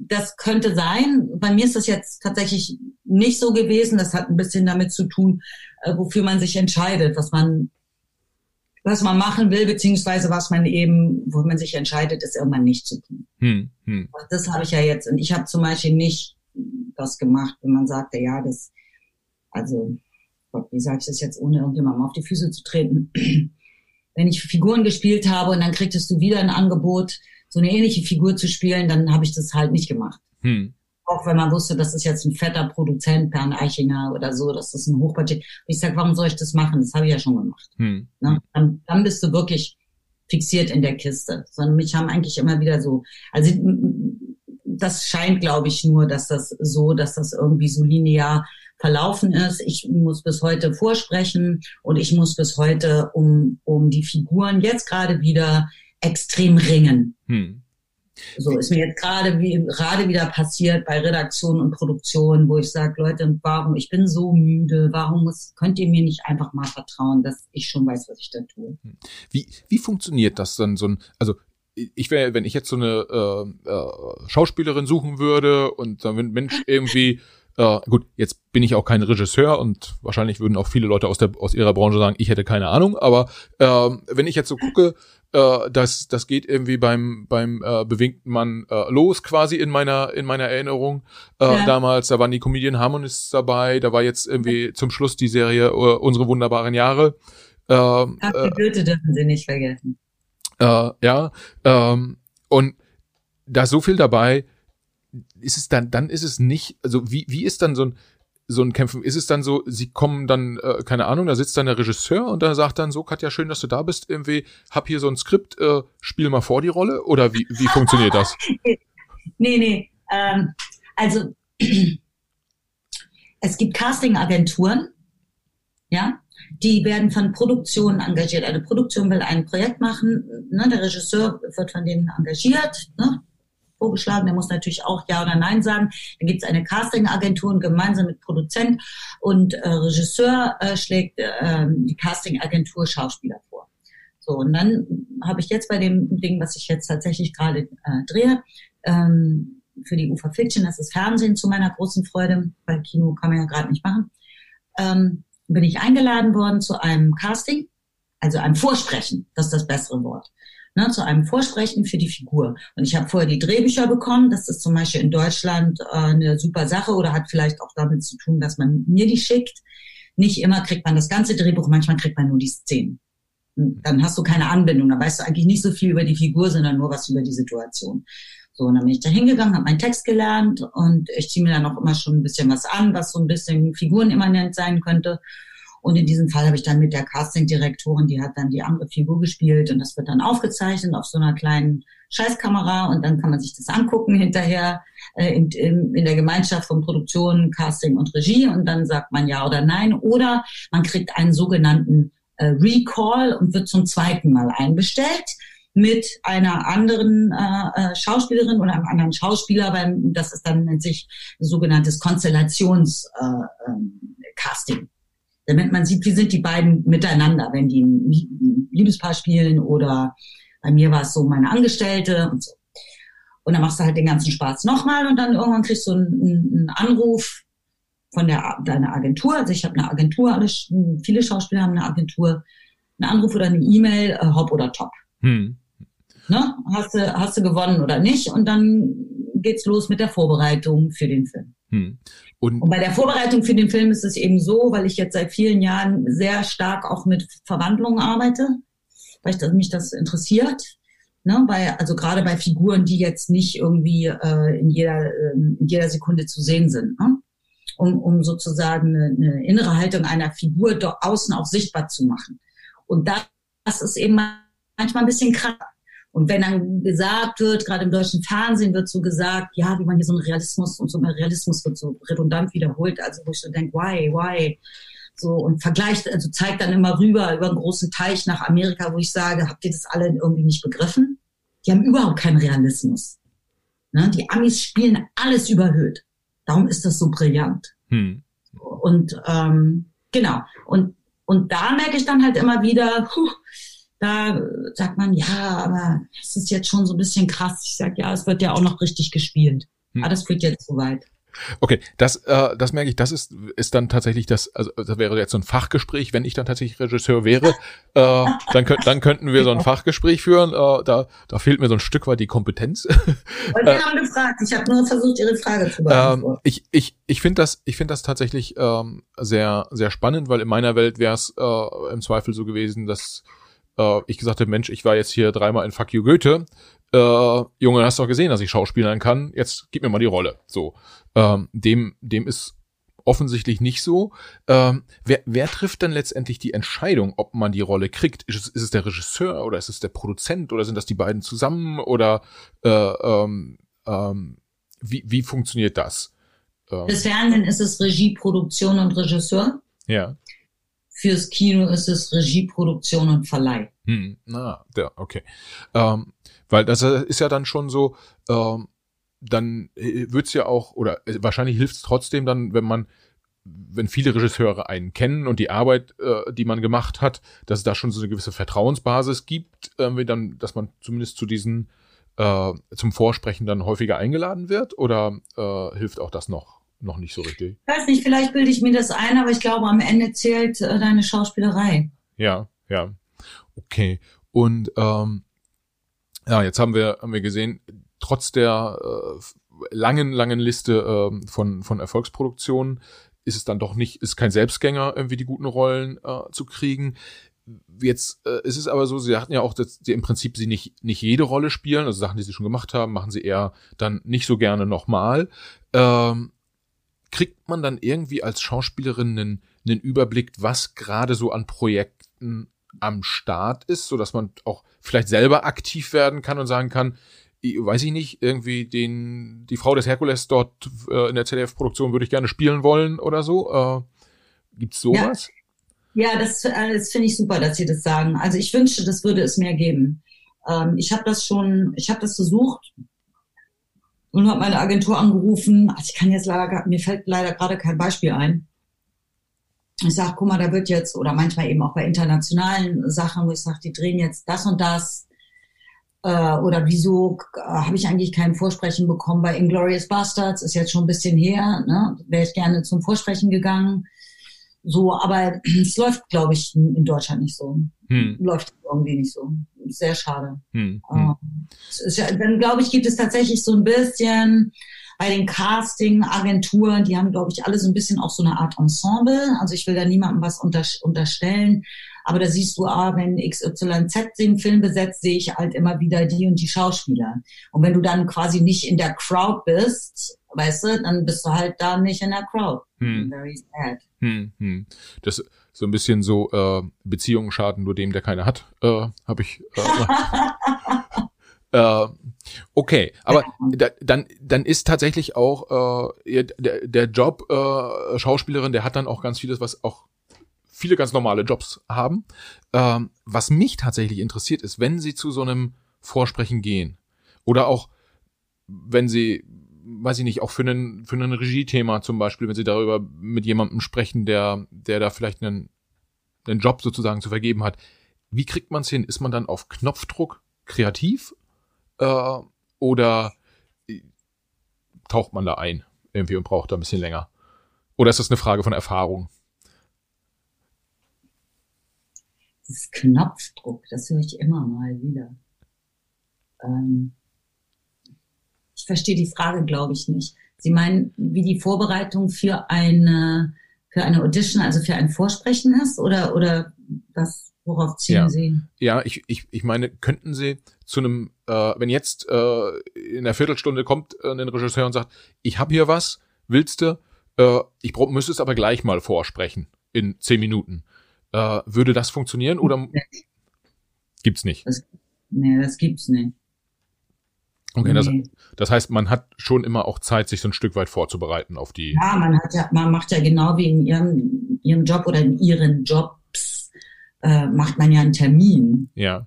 das könnte sein. Bei mir ist das jetzt tatsächlich nicht so gewesen. Das hat ein bisschen damit zu tun, äh, wofür man sich entscheidet, was man was man machen will, beziehungsweise was man eben, wo man sich entscheidet, ist irgendwann nicht zu tun. Hm, hm. Das habe ich ja jetzt. Und ich habe zum Beispiel nicht das gemacht, wenn man sagte, ja, das, also, Gott, wie sage ich das jetzt, ohne irgendjemandem auf die Füße zu treten? wenn ich Figuren gespielt habe und dann kriegtest du wieder ein Angebot, so eine ähnliche Figur zu spielen, dann habe ich das halt nicht gemacht. Hm. Auch wenn man wusste, das ist jetzt ein fetter Produzent, Bernd Eichinger oder so, das ist ein Hochbudget. Und ich sag, warum soll ich das machen? Das habe ich ja schon gemacht. Hm. Ne? Dann, dann bist du wirklich fixiert in der Kiste. Sondern mich haben eigentlich immer wieder so, also das scheint, glaube ich, nur, dass das so, dass das irgendwie so linear verlaufen ist. Ich muss bis heute vorsprechen und ich muss bis heute um, um die Figuren jetzt gerade wieder extrem ringen. Hm. So ist mir jetzt gerade wie gerade wieder passiert bei Redaktion und Produktion, wo ich sage, Leute, warum ich bin so müde, warum muss, könnt ihr mir nicht einfach mal vertrauen, dass ich schon weiß, was ich da tue? Hm. Wie wie funktioniert das dann so ein also ich wäre, wenn ich jetzt so eine äh, äh, Schauspielerin suchen würde und dann wenn Mensch irgendwie äh, gut, jetzt bin ich auch kein Regisseur und wahrscheinlich würden auch viele Leute aus der aus ihrer Branche sagen, ich hätte keine Ahnung. Aber äh, wenn ich jetzt so gucke, äh, das das geht irgendwie beim beim äh, bewegten Mann äh, los quasi in meiner in meiner Erinnerung. Äh, ja. Damals, da waren die Comedian Harmonists dabei. Da war jetzt irgendwie zum Schluss die Serie uh, unsere wunderbaren Jahre. Äh, Ach, die Goethe dürfen Sie nicht vergessen. Äh, ja, ähm, und da ist so viel dabei, ist es dann, dann ist es nicht, also wie, wie ist dann so ein, so ein Kämpfen, ist es dann so, sie kommen dann, äh, keine Ahnung, da sitzt dann der Regisseur und da sagt dann so, Katja, schön, dass du da bist, irgendwie, hab hier so ein Skript, äh, spiel mal vor die Rolle oder wie, wie funktioniert das? nee, nee, ähm, also es gibt Casting-Agenturen, ja, die werden von Produktionen engagiert. Eine Produktion will ein Projekt machen, ne, der Regisseur wird von denen engagiert, ne, vorgeschlagen, der muss natürlich auch Ja oder Nein sagen. Dann gibt es eine Casting-Agentur und gemeinsam mit Produzent und äh, Regisseur äh, schlägt äh, die Casting-Agentur Schauspieler vor. So, und dann habe ich jetzt bei dem Ding, was ich jetzt tatsächlich gerade äh, drehe, ähm, für die UFA Fiction, das ist Fernsehen zu meiner großen Freude, weil Kino kann man ja gerade nicht machen, ähm, bin ich eingeladen worden zu einem Casting, also einem Vorsprechen, das ist das bessere Wort, ne, zu einem Vorsprechen für die Figur. Und ich habe vorher die Drehbücher bekommen, das ist zum Beispiel in Deutschland äh, eine super Sache oder hat vielleicht auch damit zu tun, dass man mir die schickt. Nicht immer kriegt man das ganze Drehbuch, manchmal kriegt man nur die Szenen. Dann hast du keine Anbindung, dann weißt du eigentlich nicht so viel über die Figur, sondern nur was über die Situation. So, und dann bin ich da hingegangen, habe meinen Text gelernt und ich ziehe mir dann auch immer schon ein bisschen was an, was so ein bisschen figurenimmanent sein könnte. Und in diesem Fall habe ich dann mit der Casting-Direktorin, die hat dann die andere Figur gespielt und das wird dann aufgezeichnet auf so einer kleinen Scheißkamera und dann kann man sich das angucken hinterher äh, in, in, in der Gemeinschaft von Produktion, Casting und Regie und dann sagt man ja oder nein oder man kriegt einen sogenannten äh, Recall und wird zum zweiten Mal einbestellt mit einer anderen äh, äh, Schauspielerin oder einem anderen Schauspieler, weil das ist dann nennt sich sogenanntes Konstellations-Casting. Äh, ähm, damit man sieht, wie sind die beiden miteinander, wenn die ein Liebespaar spielen oder bei mir war es so meine Angestellte und so. Und dann machst du halt den ganzen Spaß nochmal und dann irgendwann kriegst du einen, einen Anruf von der deiner Agentur. Also ich habe eine Agentur, alle, viele Schauspieler haben eine Agentur, einen Anruf oder eine E-Mail, äh, hopp oder top. Hm ne, hast du, hast du gewonnen oder nicht? Und dann geht's los mit der Vorbereitung für den Film. Hm. Und, und, bei der Vorbereitung für den Film ist es eben so, weil ich jetzt seit vielen Jahren sehr stark auch mit Verwandlungen arbeite, weil ich, mich das interessiert. Ne, bei, also gerade bei Figuren, die jetzt nicht irgendwie äh, in, jeder, äh, in jeder Sekunde zu sehen sind. Ne? Um, um sozusagen eine, eine innere Haltung einer Figur außen auch sichtbar zu machen. Und das, das ist eben manchmal ein bisschen krass. Und wenn dann gesagt wird, gerade im deutschen Fernsehen wird so gesagt, ja, wie man hier so einen Realismus und so ein Realismus wird so redundant wiederholt, also wo ich so denke, why, why? So und vergleicht, also zeigt dann immer rüber über einen großen Teich nach Amerika, wo ich sage, habt ihr das alle irgendwie nicht begriffen? Die haben überhaupt keinen Realismus. Ne? Die Amis spielen alles überhöht. Darum ist das so brillant. Hm. Und ähm, genau. Und und da merke ich dann halt immer wieder, puh, da sagt man, ja, aber es ist jetzt schon so ein bisschen krass. Ich sage, ja, es wird ja auch noch richtig gespielt. Hm. Aber das führt jetzt zu weit. Okay, das, äh, das merke ich, das ist, ist dann tatsächlich das, also das wäre jetzt so ein Fachgespräch, wenn ich dann tatsächlich Regisseur wäre, äh, dann, könnt, dann könnten wir so ein Fachgespräch führen. Äh, da, da fehlt mir so ein Stück weit die Kompetenz. Und wir äh, haben gefragt, ich habe nur versucht, Ihre Frage zu beantworten. Ähm, ich ich, ich finde das, ich finde das tatsächlich ähm, sehr, sehr spannend, weil in meiner Welt wäre es äh, im Zweifel so gewesen, dass äh, ich gesagt habe, Mensch, ich war jetzt hier dreimal in Fuck You Goethe. Äh, Junge, hast doch gesehen, dass ich Schauspielern kann. Jetzt gib mir mal die Rolle. So, ähm, dem, dem ist offensichtlich nicht so. Ähm, wer, wer trifft denn letztendlich die Entscheidung, ob man die Rolle kriegt? Ist es, ist es der Regisseur oder ist es der Produzent oder sind das die beiden zusammen oder äh, ähm, ähm, wie, wie funktioniert das? Ähm, Fürs Fernsehen ist es Regie, Produktion und Regisseur. Ja. Fürs Kino ist es Regie, Produktion und Verleih. Hm, na, ja, okay. Ähm, weil das ist ja dann schon so, ähm, dann äh, wird's ja auch, oder äh, wahrscheinlich hilft's trotzdem dann, wenn man, wenn viele Regisseure einen kennen und die Arbeit, äh, die man gemacht hat, dass es da schon so eine gewisse Vertrauensbasis gibt, äh, dann, dass man zumindest zu diesen äh, zum Vorsprechen dann häufiger eingeladen wird, oder äh, hilft auch das noch? Noch nicht so richtig. Ich weiß nicht, vielleicht bilde ich mir das ein, aber ich glaube, am Ende zählt äh, deine Schauspielerei. Ja, ja. Okay. Und ähm, ja, jetzt haben wir, haben wir gesehen, trotz der äh, langen, langen Liste äh, von, von Erfolgsproduktionen ist es dann doch nicht, ist kein Selbstgänger, irgendwie die guten Rollen äh, zu kriegen. Jetzt äh, ist es aber so, sie hatten ja auch, dass sie im Prinzip sie nicht, nicht jede Rolle spielen, also Sachen, die sie schon gemacht haben, machen sie eher dann nicht so gerne nochmal. Ähm, kriegt man dann irgendwie als Schauspielerin einen, einen Überblick, was gerade so an Projekten am Start ist, so dass man auch vielleicht selber aktiv werden kann und sagen kann, weiß ich nicht, irgendwie den, die Frau des Herkules dort äh, in der ZDF-Produktion würde ich gerne spielen wollen oder so. Äh, gibt's sowas? Ja, ja das, äh, das finde ich super, dass Sie das sagen. Also ich wünschte, das würde es mehr geben. Ähm, ich habe das schon, ich habe das versucht und habe meine Agentur angerufen. Also ich kann jetzt leider, mir fällt leider gerade kein Beispiel ein. Ich sage, guck mal, da wird jetzt, oder manchmal eben auch bei internationalen Sachen, wo ich sage, die drehen jetzt das und das äh, oder wieso äh, habe ich eigentlich kein Vorsprechen bekommen bei Inglorious Bastards, ist jetzt schon ein bisschen her, ne? wäre ich gerne zum Vorsprechen gegangen. So, aber es läuft, glaube ich, in Deutschland nicht so. Hm. Läuft irgendwie nicht so. Sehr schade. Hm. Äh, dann, glaube ich, gibt es tatsächlich so ein bisschen bei den Casting-Agenturen, die haben, glaube ich, alle so ein bisschen auch so eine Art Ensemble. Also ich will da niemandem was unter, unterstellen. Aber da siehst du, ah, wenn XYZ den Film besetzt, sehe ich halt immer wieder die und die Schauspieler. Und wenn du dann quasi nicht in der Crowd bist, weißt du, dann bist du halt da nicht in der Crowd. Hm. Very sad. Hm, hm. Das so ein bisschen so äh, Beziehungen schaden nur dem, der keine hat, äh, habe ich. Äh, äh, okay, aber da, dann dann ist tatsächlich auch äh, der, der Job äh, Schauspielerin, der hat dann auch ganz vieles, was auch viele ganz normale Jobs haben. Ähm, was mich tatsächlich interessiert ist, wenn sie zu so einem Vorsprechen gehen oder auch wenn sie, weiß ich nicht, auch für einen für ein Regiethema zum Beispiel, wenn sie darüber mit jemandem sprechen, der der da vielleicht einen einen Job sozusagen zu vergeben hat. Wie kriegt man es hin? Ist man dann auf Knopfdruck kreativ äh, oder taucht man da ein irgendwie und braucht da ein bisschen länger? Oder ist das eine Frage von Erfahrung? Das Knopfdruck, das höre ich immer mal wieder. Ähm, ich verstehe die Frage, glaube ich, nicht. Sie meinen, wie die Vorbereitung für eine, für eine Audition, also für ein Vorsprechen ist? Oder, oder was, worauf ziehen ja. Sie? Ja, ich, ich, ich meine, könnten Sie zu einem, äh, wenn jetzt äh, in der Viertelstunde kommt äh, ein Regisseur und sagt, ich habe hier was, willst du? Äh, ich müsste es aber gleich mal vorsprechen in zehn Minuten. Äh, würde das funktionieren oder gibt's nicht? Das, nee, das gibt's nicht. Okay, das, das heißt, man hat schon immer auch Zeit, sich so ein Stück weit vorzubereiten auf die. Ja, man hat ja, man macht ja genau wie in ihrem, ihrem Job oder in ihren Jobs, äh, macht man ja einen Termin. Ja.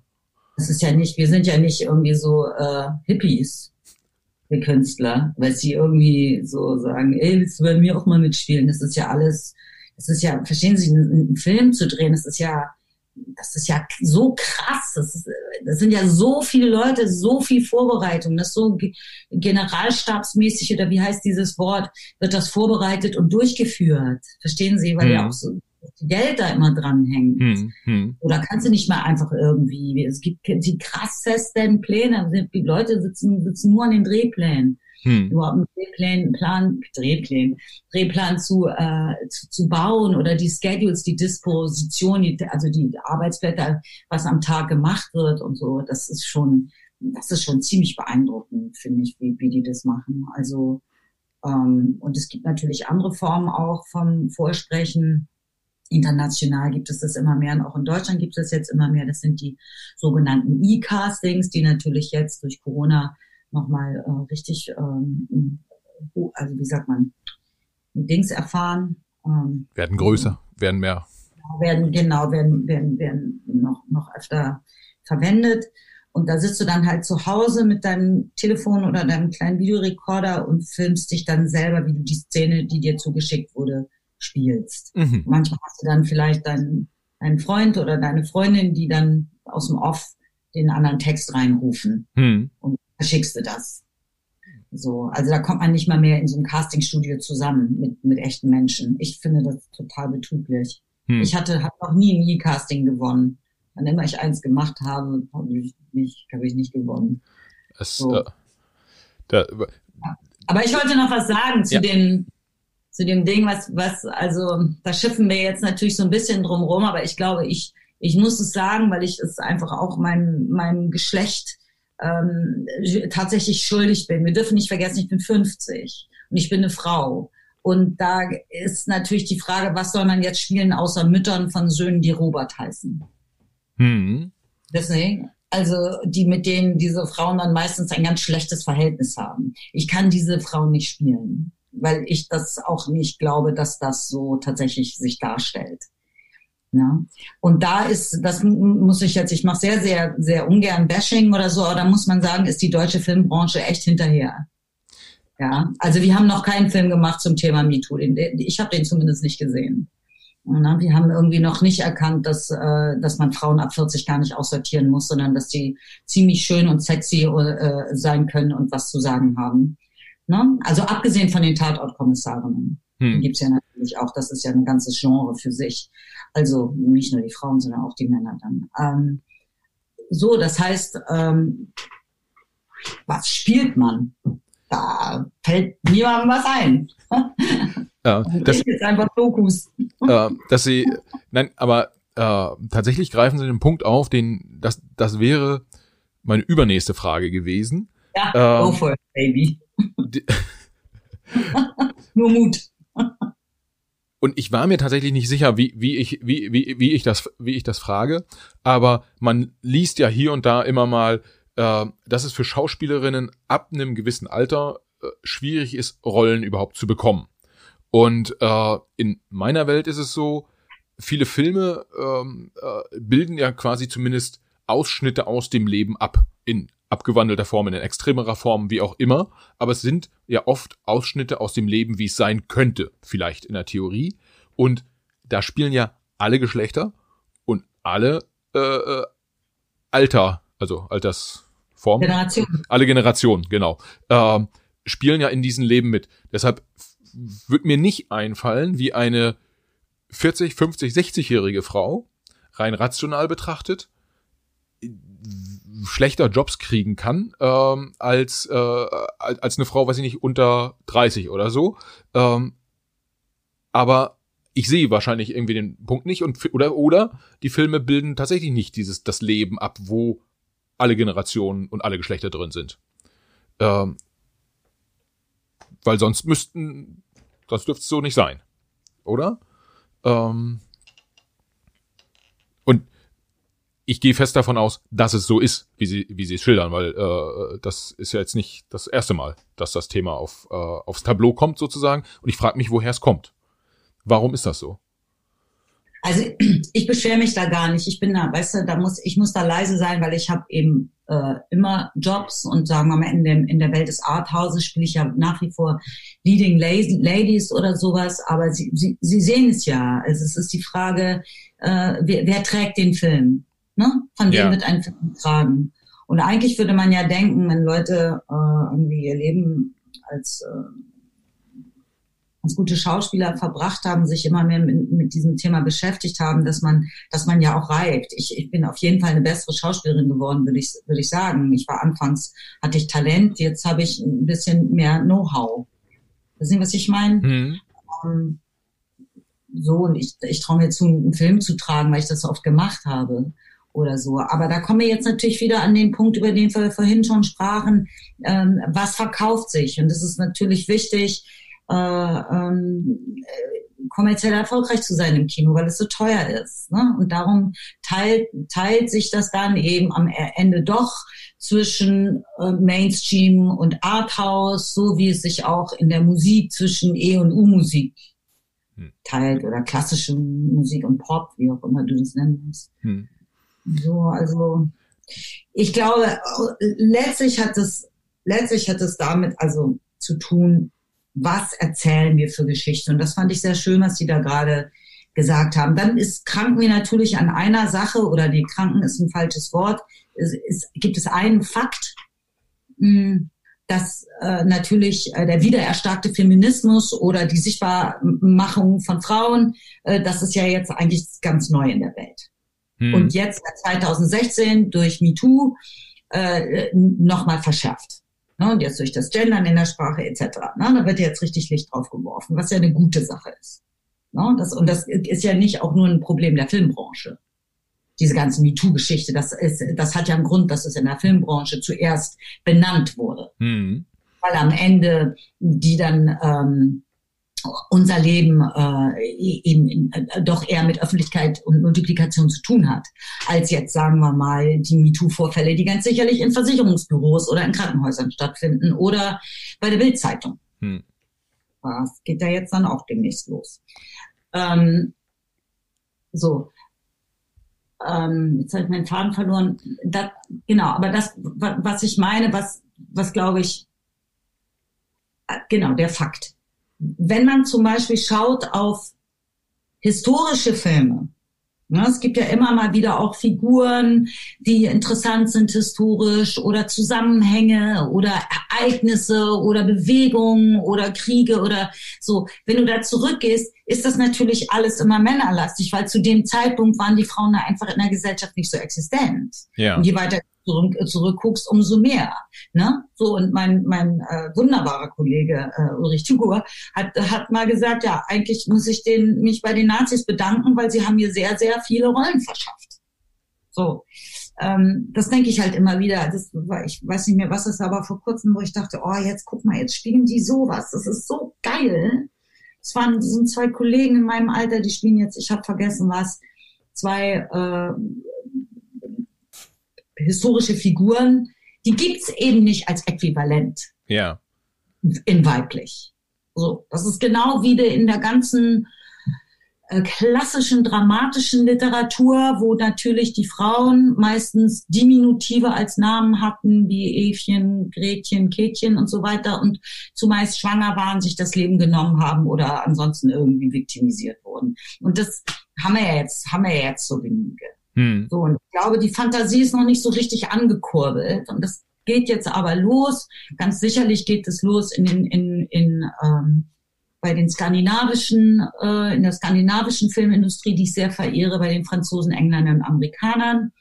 Das ist ja nicht, wir sind ja nicht irgendwie so äh, Hippies, wir Künstler, weil sie irgendwie so sagen, ey, willst du bei mir auch mal mitspielen? Das ist ja alles das ist ja, verstehen Sie, einen Film zu drehen, das ist ja, das ist ja so krass. Das, ist, das sind ja so viele Leute, so viel Vorbereitung, das ist so generalstabsmäßig oder wie heißt dieses Wort, wird das vorbereitet und durchgeführt. Verstehen Sie, weil hm. ja auch so Geld da immer dran hängt. Hm, hm. Oder kannst du nicht mal einfach irgendwie, es gibt die krassesten Pläne, die Leute sitzen, sitzen nur an den Drehplänen hm. überhaupt einen Drehplan, Plan, Drehplan, Drehplan zu, äh, zu, zu bauen oder die Schedules, die Disposition, die, also die Arbeitsblätter, was am Tag gemacht wird und so, das ist schon, das ist schon ziemlich beeindruckend, finde ich, wie, wie die das machen. Also ähm, und es gibt natürlich andere Formen auch vom Vorsprechen. International gibt es das immer mehr und auch in Deutschland gibt es jetzt immer mehr. Das sind die sogenannten E-Castings, die natürlich jetzt durch Corona nochmal äh, richtig, ähm, also wie sagt man, Dings erfahren. Ähm, werden größer, werden mehr. Werden, genau, werden, werden, werden noch, noch öfter verwendet. Und da sitzt du dann halt zu Hause mit deinem Telefon oder deinem kleinen Videorekorder und filmst dich dann selber, wie du die Szene, die dir zugeschickt wurde, spielst. Mhm. Manchmal hast du dann vielleicht deinen, deinen Freund oder deine Freundin, die dann aus dem Off den anderen Text reinrufen. Mhm. Und verschickst du das. So, also da kommt man nicht mal mehr in so einem Castingstudio zusammen mit, mit echten Menschen. Ich finde das total betrüblich. Hm. Ich hatte, habe noch nie ein E-Casting gewonnen. Wann immer ich eins gemacht habe, habe ich nicht, habe ich nicht gewonnen. Es, so. äh, da, ja. Aber ich wollte noch was sagen zu ja. dem, zu dem Ding, was, was, also, da schiffen wir jetzt natürlich so ein bisschen drum rum, aber ich glaube, ich, ich muss es sagen, weil ich es einfach auch meinem, meinem Geschlecht ähm, tatsächlich schuldig bin. Wir dürfen nicht vergessen, ich bin 50 und ich bin eine Frau. Und da ist natürlich die Frage, was soll man jetzt spielen, außer Müttern von Söhnen, die Robert heißen? Hm. Deswegen. also die mit denen diese Frauen dann meistens ein ganz schlechtes Verhältnis haben. Ich kann diese Frauen nicht spielen, weil ich das auch nicht glaube, dass das so tatsächlich sich darstellt. Ja. Und da ist, das muss ich jetzt, ich mache sehr, sehr, sehr ungern Bashing oder so, aber da muss man sagen, ist die deutsche Filmbranche echt hinterher. Ja, also wir haben noch keinen Film gemacht zum Thema MeToo. Ich habe den zumindest nicht gesehen. Wir haben irgendwie noch nicht erkannt, dass, äh, dass man Frauen ab 40 gar nicht aussortieren muss, sondern dass die ziemlich schön und sexy äh, sein können und was zu sagen haben. Ne? Also abgesehen von den Tatortkommissarinnen. Hm. Die gibt's ja natürlich auch, das ist ja ein ganzes Genre für sich. Also nicht nur die Frauen, sondern auch die Männer dann. Ähm, so, das heißt, ähm, was spielt man? Da fällt niemandem was ein. Ja, das, jetzt einfach Dokus. Äh, dass sie, nein, aber äh, tatsächlich greifen sie den Punkt auf, den, das, das wäre meine übernächste Frage gewesen. Ja, ähm, go for it, baby. Nur Mut. Und ich war mir tatsächlich nicht sicher, wie, wie, ich, wie, wie, wie, ich das, wie ich das frage. Aber man liest ja hier und da immer mal, äh, dass es für Schauspielerinnen ab einem gewissen Alter äh, schwierig ist, Rollen überhaupt zu bekommen. Und äh, in meiner Welt ist es so, viele Filme ähm, äh, bilden ja quasi zumindest Ausschnitte aus dem Leben ab. In abgewandelter Form, in extremerer Form, wie auch immer. Aber es sind ja oft Ausschnitte aus dem Leben, wie es sein könnte, vielleicht in der Theorie. Und da spielen ja alle Geschlechter und alle äh, äh Alter, also Altersformen. Generation. Alle Generationen, genau. Äh, spielen ja in diesen Leben mit. Deshalb wird mir nicht einfallen, wie eine 40, 50, 60-jährige Frau rein rational betrachtet schlechter Jobs kriegen kann ähm, als äh, als eine Frau, weiß ich nicht, unter 30 oder so. Ähm, aber ich sehe wahrscheinlich irgendwie den Punkt nicht und oder oder die Filme bilden tatsächlich nicht dieses das Leben ab, wo alle Generationen und alle Geschlechter drin sind. Ähm, weil sonst müssten, sonst dürfte es so nicht sein, oder? Ähm, und ich gehe fest davon aus, dass es so ist, wie sie, wie sie es schildern, weil äh, das ist ja jetzt nicht das erste Mal, dass das Thema auf, äh, aufs Tableau kommt sozusagen. Und ich frage mich, woher es kommt. Warum ist das so? Also ich beschwere mich da gar nicht. Ich bin da, weißt du, da muss ich muss da leise sein, weil ich habe eben äh, immer Jobs und sagen wir mal in, dem, in der Welt des Arthauses spiele ich ja nach wie vor Leading Ladies oder sowas. Aber sie, sie, sie sehen es ja. Also es ist die Frage, äh, wer, wer trägt den Film? Ne? Von wem ja. wird ein Film tragen? Und eigentlich würde man ja denken, wenn Leute äh, irgendwie ihr Leben als, äh, als gute Schauspieler verbracht haben, sich immer mehr mit, mit, diesem Thema beschäftigt haben, dass man, dass man ja auch reibt. Ich, ich bin auf jeden Fall eine bessere Schauspielerin geworden, würde ich, würde ich sagen. Ich war anfangs, hatte ich Talent, jetzt habe ich ein bisschen mehr Know-how. Wissen Sie, was ich meine? Mhm. Ähm, so, und ich, ich traue mir zu, einen Film zu tragen, weil ich das so oft gemacht habe oder so. Aber da kommen wir jetzt natürlich wieder an den Punkt, über den wir vorhin schon sprachen. Ähm, was verkauft sich? Und es ist natürlich wichtig, äh, ähm, kommerziell erfolgreich zu sein im Kino, weil es so teuer ist. Ne? Und darum teilt, teilt sich das dann eben am Ende doch zwischen äh, Mainstream und Arthouse, so wie es sich auch in der Musik zwischen E und U-Musik hm. teilt oder klassische Musik und Pop, wie auch immer du das nennen willst. Hm. So, also ich glaube, letztlich hat es, letztlich hat es damit also zu tun, was erzählen wir für Geschichte. Und das fand ich sehr schön, was Sie da gerade gesagt haben. Dann ist kranken wir natürlich an einer Sache oder die Kranken ist ein falsches Wort. Es, es gibt es einen Fakt, hm, dass äh, natürlich äh, der wiedererstarkte Feminismus oder die Sichtbarmachung von Frauen, äh, das ist ja jetzt eigentlich ganz neu in der Welt. Hm. Und jetzt 2016 durch MeToo äh, nochmal verschärft. Ne? Und jetzt durch das Gendern in der Sprache etc. Ne? Da wird jetzt richtig Licht drauf geworfen, was ja eine gute Sache ist. Ne? Das, und das ist ja nicht auch nur ein Problem der Filmbranche. Diese ganze MeToo-Geschichte, das ist, das hat ja einen Grund, dass es in der Filmbranche zuerst benannt wurde. Hm. Weil am Ende die dann ähm, unser Leben äh, eben äh, doch eher mit Öffentlichkeit und Multiplikation zu tun hat, als jetzt sagen wir mal die MeToo-Vorfälle, die ganz sicherlich in Versicherungsbüros oder in Krankenhäusern stattfinden oder bei der Bildzeitung. Hm. Das geht ja jetzt dann auch demnächst los. Ähm, so. Ähm, jetzt habe ich meinen Faden verloren. Das, genau, aber das, was ich meine, was, was glaube ich, äh, genau, der Fakt wenn man zum Beispiel schaut auf historische Filme, Ne, es gibt ja immer mal wieder auch Figuren, die interessant sind historisch oder Zusammenhänge oder Ereignisse oder Bewegungen oder Kriege oder so. Wenn du da zurückgehst, ist das natürlich alles immer männerlastig, weil zu dem Zeitpunkt waren die Frauen da einfach in der Gesellschaft nicht so existent. Ja. Und je weiter zurück, zurückguckst, umso mehr. Ne? So und mein mein äh, wunderbarer Kollege äh, Ulrich Tügur hat hat mal gesagt, ja, eigentlich muss ich den mich bei den Nazis bedanken, weil sie haben mir sehr sehr viele Rollen verschafft. So. Ähm, das denke ich halt immer wieder. Das, ich weiß nicht mehr, was es aber vor kurzem, wo ich dachte, oh, jetzt guck mal, jetzt spielen die sowas. Das ist so geil. Es waren sind zwei Kollegen in meinem Alter, die spielen jetzt, ich habe vergessen was, zwei äh, historische Figuren, die gibt's eben nicht als Äquivalent. Ja. In weiblich. So, das ist genau wie in der ganzen äh, klassischen dramatischen Literatur, wo natürlich die Frauen meistens Diminutive als Namen hatten, wie Evchen, Gretchen, Kätchen und so weiter und zumeist schwanger waren, sich das Leben genommen haben oder ansonsten irgendwie viktimisiert wurden. Und das haben wir jetzt, haben wir jetzt so wenige. Hm. So, und ich glaube, die Fantasie ist noch nicht so richtig angekurbelt. Und das geht jetzt aber los. Ganz sicherlich geht es los in, in, in, in ähm, bei den skandinavischen, äh, in der skandinavischen Filmindustrie, die ich sehr verehre, bei den Franzosen, Engländern und Amerikanern.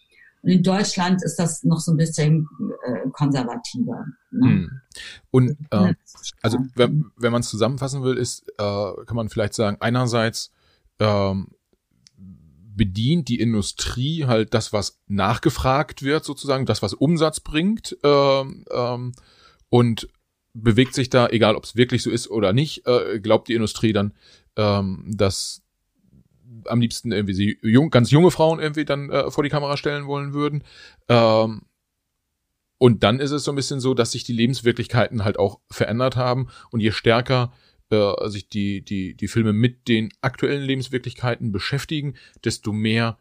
Und in Deutschland ist das noch so ein bisschen äh, konservativer. Ne? Hm. Und äh, also wenn, wenn man es zusammenfassen will, ist, äh, kann man vielleicht sagen, einerseits ähm, bedient die Industrie halt das, was nachgefragt wird, sozusagen, das, was Umsatz bringt, ähm, ähm, und bewegt sich da, egal ob es wirklich so ist oder nicht, äh, glaubt die Industrie dann, ähm, dass am liebsten irgendwie sie jung, ganz junge Frauen irgendwie dann äh, vor die Kamera stellen wollen würden. Ähm, und dann ist es so ein bisschen so, dass sich die Lebenswirklichkeiten halt auch verändert haben und je stärker äh, sich die, die, die Filme mit den aktuellen Lebenswirklichkeiten beschäftigen, desto mehr,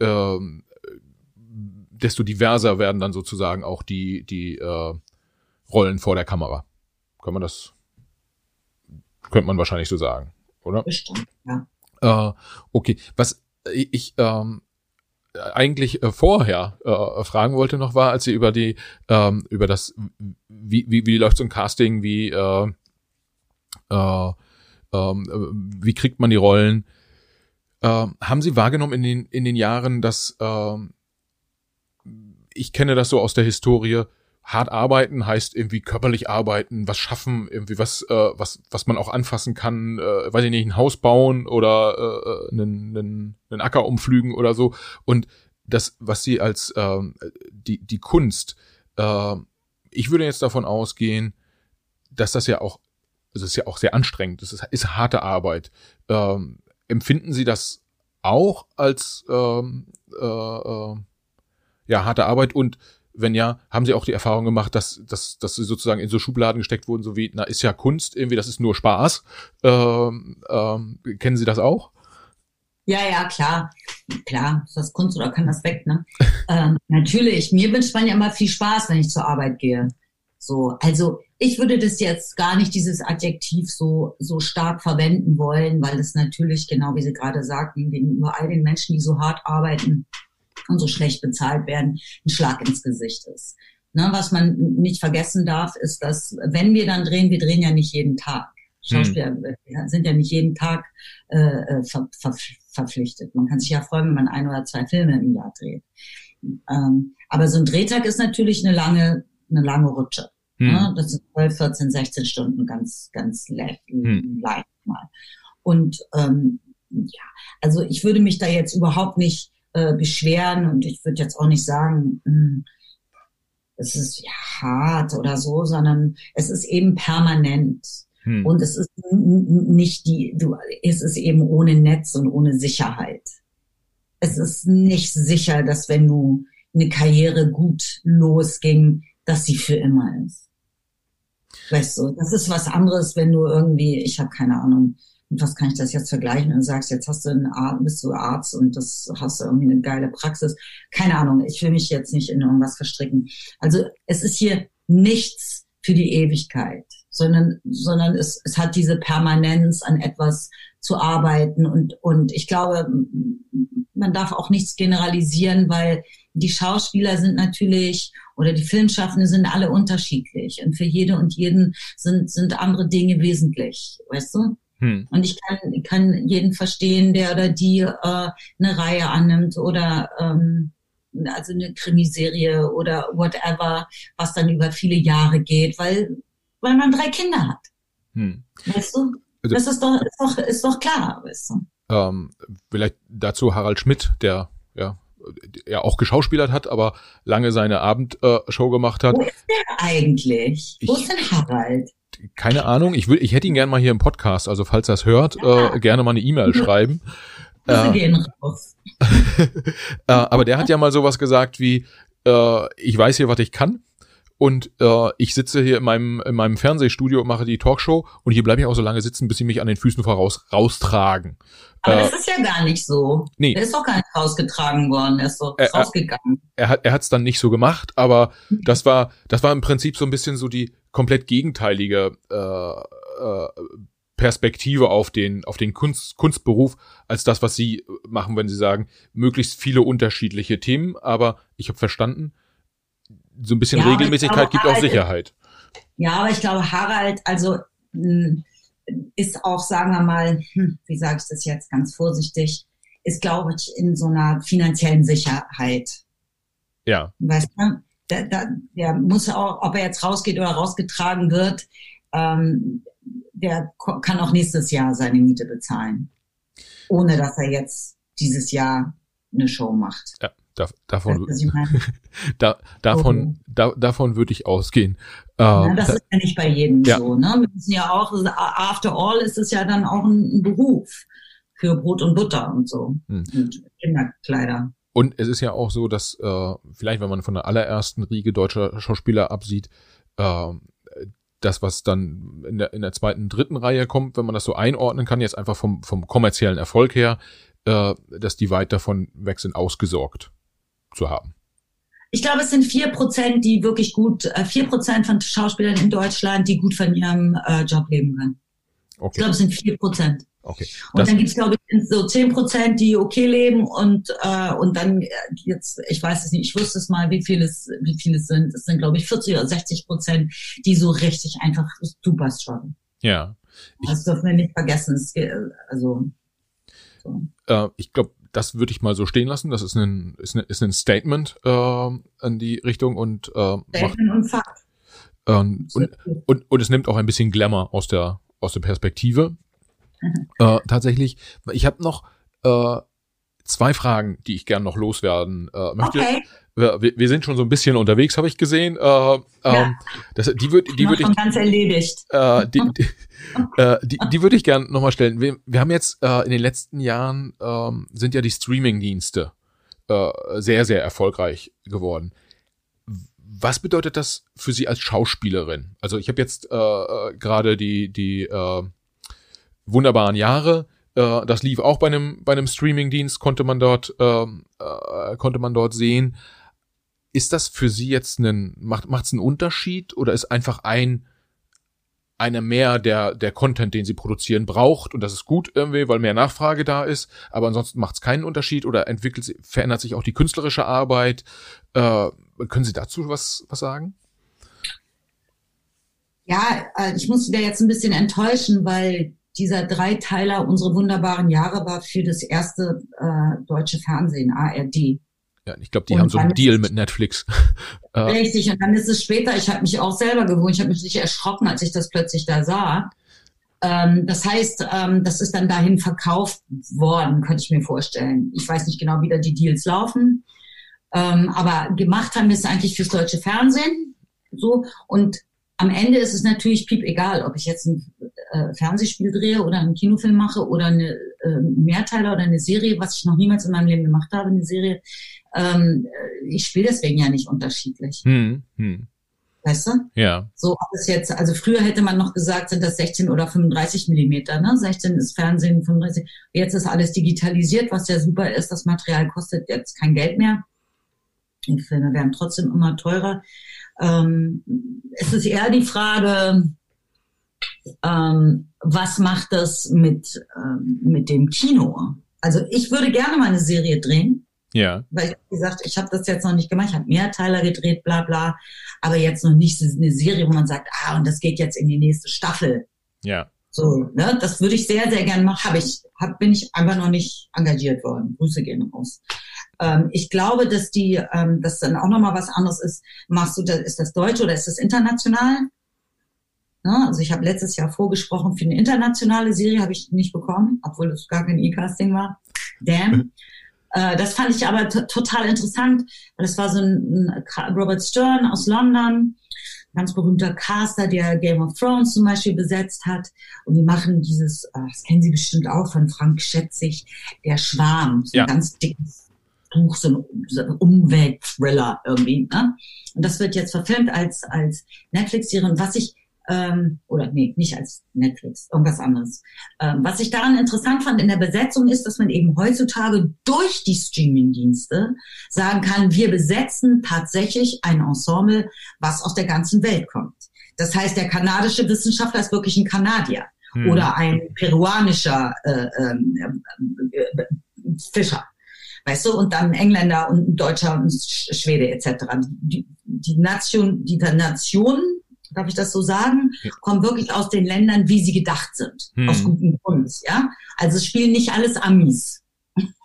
ähm, desto diverser werden dann sozusagen auch die, die äh, Rollen vor der Kamera. Kann man das, könnte man wahrscheinlich so sagen, oder? Bestimmt, ja. Äh, okay, was ich ähm, eigentlich äh, vorher äh, fragen wollte noch war, als sie über die ähm, über das wie wie wie läuft so ein Casting, wie äh, äh, ähm, wie kriegt man die Rollen? Äh, haben Sie wahrgenommen in den, in den Jahren, dass äh, ich kenne das so aus der Historie, hart arbeiten heißt irgendwie körperlich arbeiten, was schaffen, irgendwie was, äh, was, was man auch anfassen kann, äh, weiß ich nicht, ein Haus bauen oder äh, einen, einen, einen Acker umflügen oder so. Und das, was sie als äh, die, die Kunst, äh, ich würde jetzt davon ausgehen, dass das ja auch es ist ja auch sehr anstrengend, es ist, ist harte Arbeit. Ähm, empfinden Sie das auch als ähm, äh, äh, ja harte Arbeit und wenn ja, haben Sie auch die Erfahrung gemacht, dass, dass, dass Sie sozusagen in so Schubladen gesteckt wurden, so wie, na, ist ja Kunst, irgendwie, das ist nur Spaß. Ähm, ähm, kennen Sie das auch? Ja, ja, klar. Klar, ist das Kunst oder kann das weg, ne? ähm, natürlich, mir wünscht man ja immer viel Spaß, wenn ich zur Arbeit gehe. So, also ich würde das jetzt gar nicht dieses Adjektiv so, so stark verwenden wollen, weil es natürlich, genau wie Sie gerade sagten, gegenüber all den Menschen, die so hart arbeiten und so schlecht bezahlt werden, ein Schlag ins Gesicht ist. Ne, was man nicht vergessen darf, ist, dass wenn wir dann drehen, wir drehen ja nicht jeden Tag. Schauspieler hm. sind ja nicht jeden Tag äh, äh, ver, ver, verpflichtet. Man kann sich ja freuen, wenn man ein oder zwei Filme im Jahr dreht. Ähm, aber so ein Drehtag ist natürlich eine lange eine lange Rutsche. Hm. Ne? Das sind 12, 14, 16 Stunden ganz, ganz leicht, hm. leicht mal. Und ähm, ja, also ich würde mich da jetzt überhaupt nicht äh, beschweren und ich würde jetzt auch nicht sagen, mh, hm, es ist ja hart oder so, sondern es ist eben permanent. Hm. Und es ist nicht die, du, es ist eben ohne Netz und ohne Sicherheit. Es ist nicht sicher, dass wenn du eine Karriere gut losging, dass sie für immer ist. Weißt du, das ist was anderes, wenn du irgendwie, ich habe keine Ahnung, mit was kann ich das jetzt vergleichen und sagst, jetzt hast du einen Arzt, bist du Arzt und das hast du irgendwie eine geile Praxis. Keine Ahnung, ich will mich jetzt nicht in irgendwas verstricken. Also es ist hier nichts für die Ewigkeit, sondern, sondern es, es hat diese Permanenz an etwas zu arbeiten und, und ich glaube, man darf auch nichts generalisieren, weil die Schauspieler sind natürlich oder die Filmschaffenden sind alle unterschiedlich und für jede und jeden sind, sind andere Dinge wesentlich, weißt du? Hm. Und ich kann, kann jeden verstehen, der oder die äh, eine Reihe annimmt oder ähm, also eine Krimiserie oder whatever, was dann über viele Jahre geht, weil, weil man drei Kinder hat. Hm. Weißt du? Also, das ist doch, ist doch, ist doch klar, weißt du. Ähm, vielleicht dazu Harald Schmidt, der ja ja auch geschauspielert hat, aber lange seine Abendshow äh, gemacht hat. Wo ist der eigentlich? Wo ist denn Harald? keine Ahnung, ich will, ich hätte ihn gerne mal hier im Podcast, also falls er es hört, ja. äh, gerne mal eine E-Mail schreiben. äh, gehen raus. äh, aber der hat ja mal sowas gesagt wie, äh, ich weiß hier, was ich kann. Und äh, ich sitze hier in meinem, in meinem Fernsehstudio und mache die Talkshow und hier bleibe ich auch so lange sitzen, bis sie mich an den Füßen voraus raustragen. Aber äh, das ist ja gar nicht so. Nee. Er ist doch gar nicht rausgetragen worden, er ist doch er, rausgegangen. Er, er hat er hat's dann nicht so gemacht, aber das war das war im Prinzip so ein bisschen so die komplett gegenteilige äh, äh, Perspektive auf den auf den Kunst, Kunstberuf als das, was sie machen, wenn sie sagen, möglichst viele unterschiedliche Themen, aber ich habe verstanden, so ein bisschen ja, Regelmäßigkeit gibt Harald, auch Sicherheit. Ja, aber ich glaube, Harald, also hm, ist auch, sagen wir mal, hm, wie sage ich das jetzt ganz vorsichtig, ist, glaube ich, in so einer finanziellen Sicherheit. Ja. Weißt du? Der, der, der muss auch, ob er jetzt rausgeht oder rausgetragen wird, ähm, der kann auch nächstes Jahr seine Miete bezahlen. Ohne dass er jetzt dieses Jahr eine Show macht. Ja. Da, davon, da, davon, oh. da, davon würde ich ausgehen. Ja, das ist ja nicht bei jedem ja. so. Ne? Wir wissen ja auch, after all ist es ja dann auch ein, ein Beruf für Brot und Butter und so hm. und Kinderkleider. Und es ist ja auch so, dass äh, vielleicht, wenn man von der allerersten Riege deutscher Schauspieler absieht, äh, das, was dann in der, in der zweiten, dritten Reihe kommt, wenn man das so einordnen kann, jetzt einfach vom, vom kommerziellen Erfolg her, äh, dass die weit davon weg sind, ausgesorgt zu haben? Ich glaube, es sind vier Prozent, die wirklich gut, äh, vier Prozent von Schauspielern in Deutschland, die gut von ihrem äh, Job leben können. Okay. Ich glaube, es sind vier Prozent. Okay. Und dann gibt es, glaube ich, so zehn Prozent, die okay leben und äh, und dann äh, jetzt, ich weiß es nicht, ich wusste es mal, wie viele es, wie viele es sind. Es sind, glaube ich, 40 oder 60 Prozent, die so richtig einfach super strugglen. Ja. Das dürfen wir nicht vergessen. Es, also so. Äh, ich glaube, das würde ich mal so stehen lassen. Das ist ein, ist ein, ist ein Statement äh, in die Richtung und äh, macht, und Fakt. Ähm, und, und, und es nimmt auch ein bisschen Glamour aus der aus der Perspektive. Mhm. Äh, tatsächlich, ich habe noch äh, zwei Fragen, die ich gern noch loswerden äh, möchte. Okay. Wir, wir sind schon so ein bisschen unterwegs, habe ich gesehen. Äh, ja. ähm, das, die würde die würd ich ganz erledigt. Äh, die, die, äh, die, die würde ich gern nochmal stellen. Wir, wir haben jetzt äh, in den letzten Jahren ähm, sind ja die Streaming-Dienste äh, sehr sehr erfolgreich geworden. Was bedeutet das für Sie als Schauspielerin? Also ich habe jetzt äh, äh gerade die die äh, wunderbaren Jahre äh, das lief auch bei einem, bei einem Streaming-Dienst, konnte man dort, ähm, äh, konnte man dort sehen. Ist das für Sie jetzt einen, macht, macht's einen Unterschied oder ist einfach ein, einer mehr der, der Content, den sie produzieren, braucht und das ist gut irgendwie, weil mehr Nachfrage da ist, aber ansonsten macht es keinen Unterschied oder entwickelt, verändert sich auch die künstlerische Arbeit. Äh, können Sie dazu was, was sagen? Ja, äh, ich muss wieder jetzt ein bisschen enttäuschen, weil dieser Dreiteiler Unsere wunderbaren Jahre war für das erste äh, deutsche Fernsehen, ARD. Ja, ich glaube, die und haben so einen Deal mit Netflix. Äh, Richtig, und dann ist es später, ich habe mich auch selber gewohnt, ich habe mich nicht erschrocken, als ich das plötzlich da sah. Ähm, das heißt, ähm, das ist dann dahin verkauft worden, könnte ich mir vorstellen. Ich weiß nicht genau, wie da die Deals laufen. Ähm, aber gemacht haben wir es eigentlich fürs deutsche Fernsehen. So, und am Ende ist es natürlich piep egal, ob ich jetzt ein äh, Fernsehspiel drehe oder einen Kinofilm mache oder eine äh, Mehrteiler oder eine Serie, was ich noch niemals in meinem Leben gemacht habe, eine Serie. Ähm, äh, ich spiele deswegen ja nicht unterschiedlich. Hm, hm. Weißt du? Ja. So ob es jetzt, also früher hätte man noch gesagt, sind das 16 oder 35 Millimeter, ne? 16 ist Fernsehen, 35. Jetzt ist alles digitalisiert, was ja super ist. Das Material kostet jetzt kein Geld mehr. Die Filme werden trotzdem immer teurer. Ähm, es ist eher die Frage, ähm, was macht das mit, ähm, mit dem Kino? Also ich würde gerne mal eine Serie drehen. Ja. Weil, wie gesagt, ich habe das jetzt noch nicht gemacht. Ich habe Mehrteiler gedreht, bla bla. Aber jetzt noch nicht eine Serie, wo man sagt, ah, und das geht jetzt in die nächste Staffel. Ja. So, ne, das würde ich sehr, sehr gerne machen. Habe ich, hab, bin ich einfach noch nicht engagiert worden. Grüße gehen raus. Ähm, ich glaube, dass die, ähm, dass dann auch nochmal was anderes ist. Machst du, das, ist das Deutsch oder ist das international? Ne? Also ich habe letztes Jahr vorgesprochen für eine internationale Serie, habe ich nicht bekommen, obwohl es gar kein E-Casting war. Damn. Äh, das fand ich aber total interessant, weil es war so ein, ein Robert Stern aus London, ganz berühmter Caster, der Game of Thrones zum Beispiel besetzt hat. Und die machen dieses, äh, das kennen Sie bestimmt auch von Frank Schätzig, der Schwarm, so ja. ein ganz dickes Buch, so ein, so ein Umweltthriller irgendwie. Ne? Und das wird jetzt verfilmt als, als Netflix-Serie. Und was ich ähm, oder nee, nicht als Netflix, irgendwas anderes. Ähm, was ich daran interessant fand in der Besetzung ist, dass man eben heutzutage durch die Streaming-Dienste sagen kann, wir besetzen tatsächlich ein Ensemble, was aus der ganzen Welt kommt. Das heißt, der kanadische Wissenschaftler ist wirklich ein Kanadier hm. oder ein peruanischer äh, äh, äh, Fischer weißt du, und dann Engländer und Deutscher und Schwede etc. Die, die Nation, die Nationen darf ich das so sagen, kommen wirklich aus den Ländern, wie sie gedacht sind. Hm. Aus gutem Grund, ja. Also es spielen nicht alles Amis.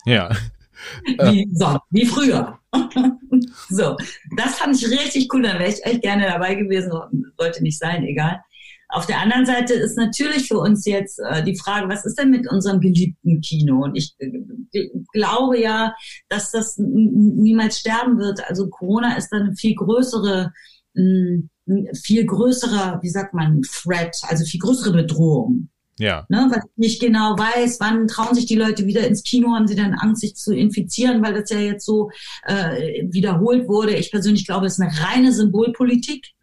Ja. wie, so, wie früher. so, das fand ich richtig cool, da wäre ich echt gerne dabei gewesen, sollte nicht sein, egal. Auf der anderen Seite ist natürlich für uns jetzt äh, die Frage, was ist denn mit unserem geliebten Kino? Und ich äh, glaube ja, dass das niemals sterben wird. Also Corona ist dann eine viel größere viel größerer, wie sagt man, Threat, also viel größere Bedrohung. Ja. Ne, weil ich nicht genau weiß, wann trauen sich die Leute wieder ins Kino, haben sie dann Angst, sich zu infizieren, weil das ja jetzt so äh, wiederholt wurde. Ich persönlich glaube, es ist eine reine Symbolpolitik,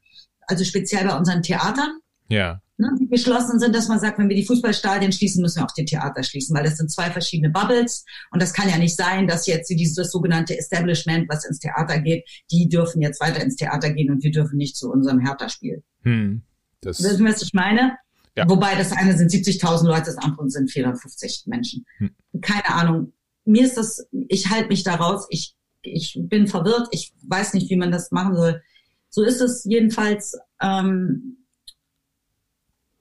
also speziell bei unseren Theatern. Ja ne, die geschlossen sind, dass man sagt, wenn wir die Fußballstadien schließen, müssen wir auch die Theater schließen, weil das sind zwei verschiedene Bubbles und das kann ja nicht sein, dass jetzt dieses das sogenannte Establishment, was ins Theater geht, die dürfen jetzt weiter ins Theater gehen und wir dürfen nicht zu unserem Hertha-Spiel. Hm, das Wissen wir, was ich meine? Ja. Wobei das eine sind 70.000 Leute, das andere sind 450 Menschen. Hm. Keine Ahnung. Mir ist das, ich halte mich da raus. Ich, ich bin verwirrt. Ich weiß nicht, wie man das machen soll. So ist es jedenfalls. Ähm,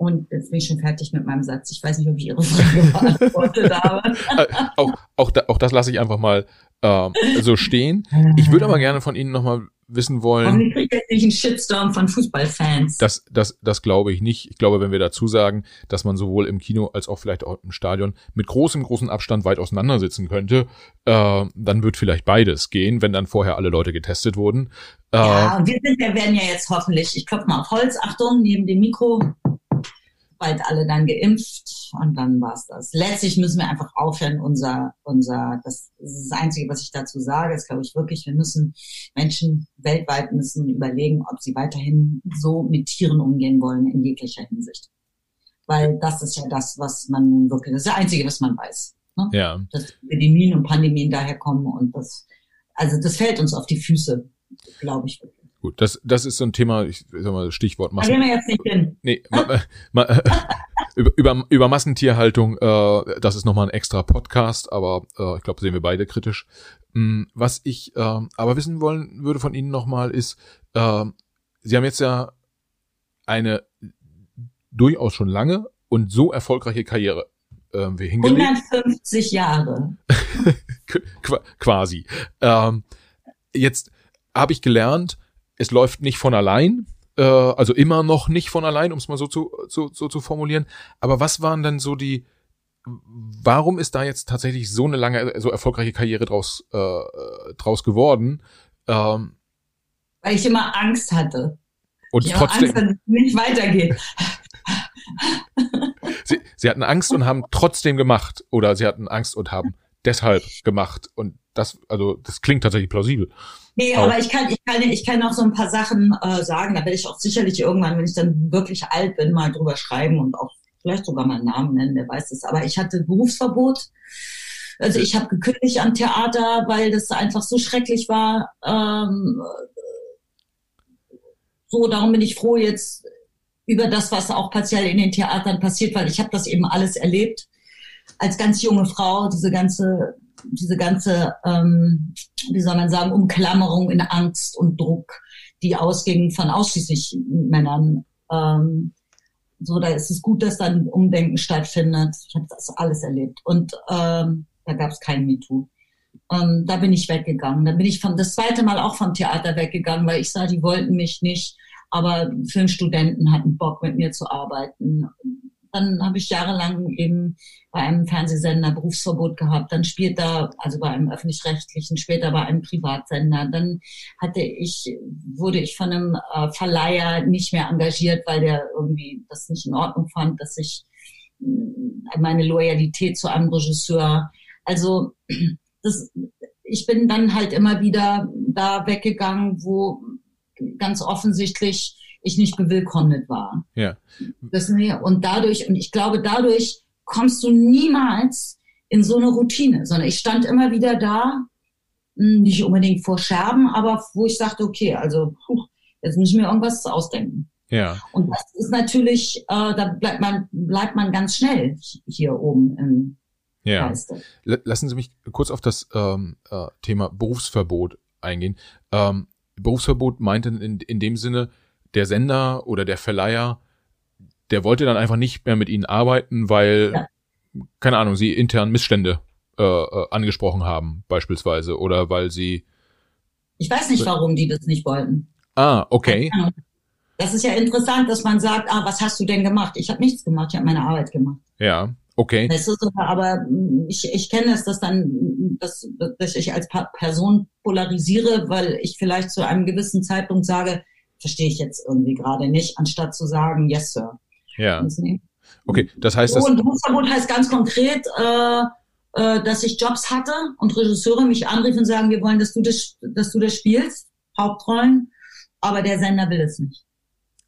und jetzt bin ich schon fertig mit meinem Satz. Ich weiß nicht, ob ich Ihre Frage beantwortet habe. Äh, auch, auch, da, auch das lasse ich einfach mal äh, so stehen. Ich würde aber gerne von Ihnen nochmal wissen wollen. Warum kriegt jetzt nicht einen Shitstorm von Fußballfans? Das, das, das glaube ich nicht. Ich glaube, wenn wir dazu sagen, dass man sowohl im Kino als auch vielleicht auch im Stadion mit großem, großem Abstand weit auseinandersitzen könnte, äh, dann wird vielleicht beides gehen, wenn dann vorher alle Leute getestet wurden. Äh, ja, und wir sind, wir werden ja jetzt hoffentlich, ich klopfe mal auf Holz, Achtung, neben dem Mikro, bald alle dann geimpft und dann war's das. Letztlich müssen wir einfach aufhören, unser, unser, das, das ist das Einzige, was ich dazu sage, ist glaube ich wirklich, wir müssen, Menschen weltweit müssen überlegen, ob sie weiterhin so mit Tieren umgehen wollen in jeglicher Hinsicht. Weil das ist ja das, was man nun wirklich, das ist das Einzige, was man weiß. Ne? Ja. Dass Epidemien und Pandemien daherkommen und das, also das fällt uns auf die Füße, glaube ich wirklich. Gut, das, das ist so ein Thema, ich sag mal, Stichwort Massen. Da gehen wir jetzt nicht hin. Nee, ma, ma, über, über, über Massentierhaltung, äh, das ist nochmal ein extra Podcast, aber äh, ich glaube, sehen wir beide kritisch. Hm, was ich äh, aber wissen wollen würde von Ihnen nochmal ist, äh, Sie haben jetzt ja eine durchaus schon lange und so erfolgreiche Karriere äh, wir hingelegt. 150 Jahre. Qu quasi. Ähm, jetzt habe ich gelernt, es läuft nicht von allein, äh, also immer noch nicht von allein, um es mal so zu, so, so zu formulieren. Aber was waren denn so die, warum ist da jetzt tatsächlich so eine lange, so erfolgreiche Karriere draus, äh, draus geworden? Ähm, Weil ich immer Angst hatte. Und ich trotzdem. Angst, dass es nicht weitergeht. Sie, sie hatten Angst und haben trotzdem gemacht. Oder sie hatten Angst und haben deshalb gemacht. Und das, also, das klingt tatsächlich plausibel. Nee, Auch. aber ich kann, ich kann, ich kann noch so ein paar Sachen äh, sagen. Da werde ich auch sicherlich irgendwann, wenn ich dann wirklich alt bin, mal drüber schreiben und auch vielleicht sogar meinen Namen nennen, wer weiß es. Aber ich hatte Berufsverbot. Also ich habe gekündigt am Theater, weil das einfach so schrecklich war. Ähm, so, darum bin ich froh jetzt über das, was auch partiell in den Theatern passiert, weil ich habe das eben alles erlebt als ganz junge Frau, diese ganze, diese ganze, ähm, wie soll man sagen, Umklammerung in Angst und Druck, die ausging von ausschließlich Männern. Ähm, so, da ist es gut, dass dann Umdenken stattfindet. Ich habe das alles erlebt und ähm, da gab es kein MeToo. Ähm, da bin ich weggegangen. Da bin ich vom, das zweite Mal auch vom Theater weggegangen, weil ich sah, die wollten mich nicht, aber Filmstudenten hatten Bock mit mir zu arbeiten. Dann habe ich jahrelang eben bei einem Fernsehsender Berufsverbot gehabt. Dann später, also bei einem öffentlich-rechtlichen, später bei einem Privatsender. Dann hatte ich, wurde ich von einem äh, Verleiher nicht mehr engagiert, weil der irgendwie das nicht in Ordnung fand, dass ich mh, meine Loyalität zu einem Regisseur. Also das, ich bin dann halt immer wieder da weggegangen, wo ganz offensichtlich ich nicht bewillkommnet war. Ja. Das, und dadurch, und ich glaube, dadurch kommst du niemals in so eine Routine, sondern ich stand immer wieder da, hm, nicht unbedingt vor Scherben, aber wo ich sagte, okay, also puh, jetzt muss ich mir irgendwas ausdenken. Ja. Und das ist natürlich, äh, da bleibt man, bleibt man ganz schnell hier oben im Ja. Geiste. Lassen Sie mich kurz auf das ähm, äh, Thema Berufsverbot eingehen. Ähm, Berufsverbot meinte in, in dem Sinne, der Sender oder der Verleiher, der wollte dann einfach nicht mehr mit Ihnen arbeiten, weil, Ja. keine Ahnung, Sie intern Missstände äh, äh, angesprochen haben, beispielsweise, oder weil Sie. Ich weiß nicht, warum die das nicht wollten. Ah, okay. Das ist ja interessant, dass man sagt, ah, was hast du denn gemacht? Ich habe nichts gemacht, ich habe meine Arbeit gemacht. Ja, okay. Weißt du, aber mm, ich, ich kenne es, dass dann, mm, dass, dass ich als Person polarisiere, weil ich vielleicht zu einem gewissen Zeitpunkt sage, verstehe ich jetzt irgendwie gerade nicht, anstatt zu sagen, yes, sir. Ja, okay. Das heißt, das, und Berufsverbot heißt ganz konkret, äh, äh, dass ich Jobs hatte und Regisseure mich anriefen und sagen, wir wollen, dass du das, dass du das spielst, Hauptrollen, aber der Sender will es nicht.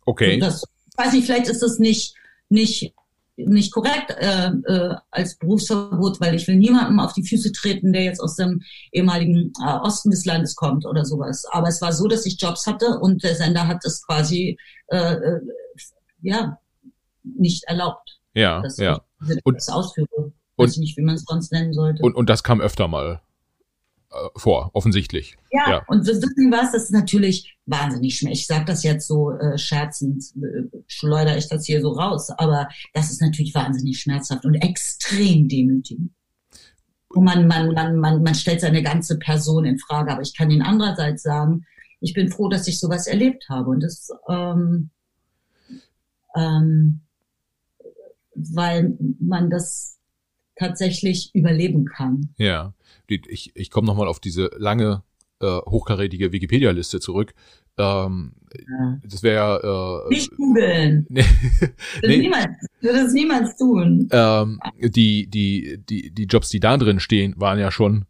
okay. Das, ich weiß nicht, vielleicht ist das nicht, nicht, nicht korrekt äh, äh, als Berufsverbot, weil ich will niemandem auf die Füße treten, der jetzt aus dem ehemaligen äh, Osten des Landes kommt oder sowas. Aber es war so, dass ich Jobs hatte und der Sender hat es quasi äh, äh, ja nicht erlaubt, Ja, dass ja. ich Und- ausführe. und- Weiß ich nicht, wie man es sonst nennen sollte. Und, und das kam öfter mal vor, offensichtlich. Ja, Ja. und das wissen was, das ist natürlich wahnsinnig schwer. Ich sage das jetzt so äh, scherzend, äh, schleudere ich das hier so raus, aber das ist natürlich wahnsinnig schmerzhaft und extrem demütigend. Und man, man, man, man, man stellt seine ganze Person in Frage. Aber ich kann Ihnen andererseits sagen, ich bin froh, dass ich sowas erlebt habe. Und das, ähm, ähm, weil man das tatsächlich überleben kann. Ja, ich, ich komme nochmal auf diese lange, äh, hochkarätige Wikipedia-Liste zurück. Ähm, Ja. das wäre äh, Nicht googeln. nee, Würde, nee, würde es niemals tun. ähm, die, die, die, die Jobs, die da drin stehen, waren ja schon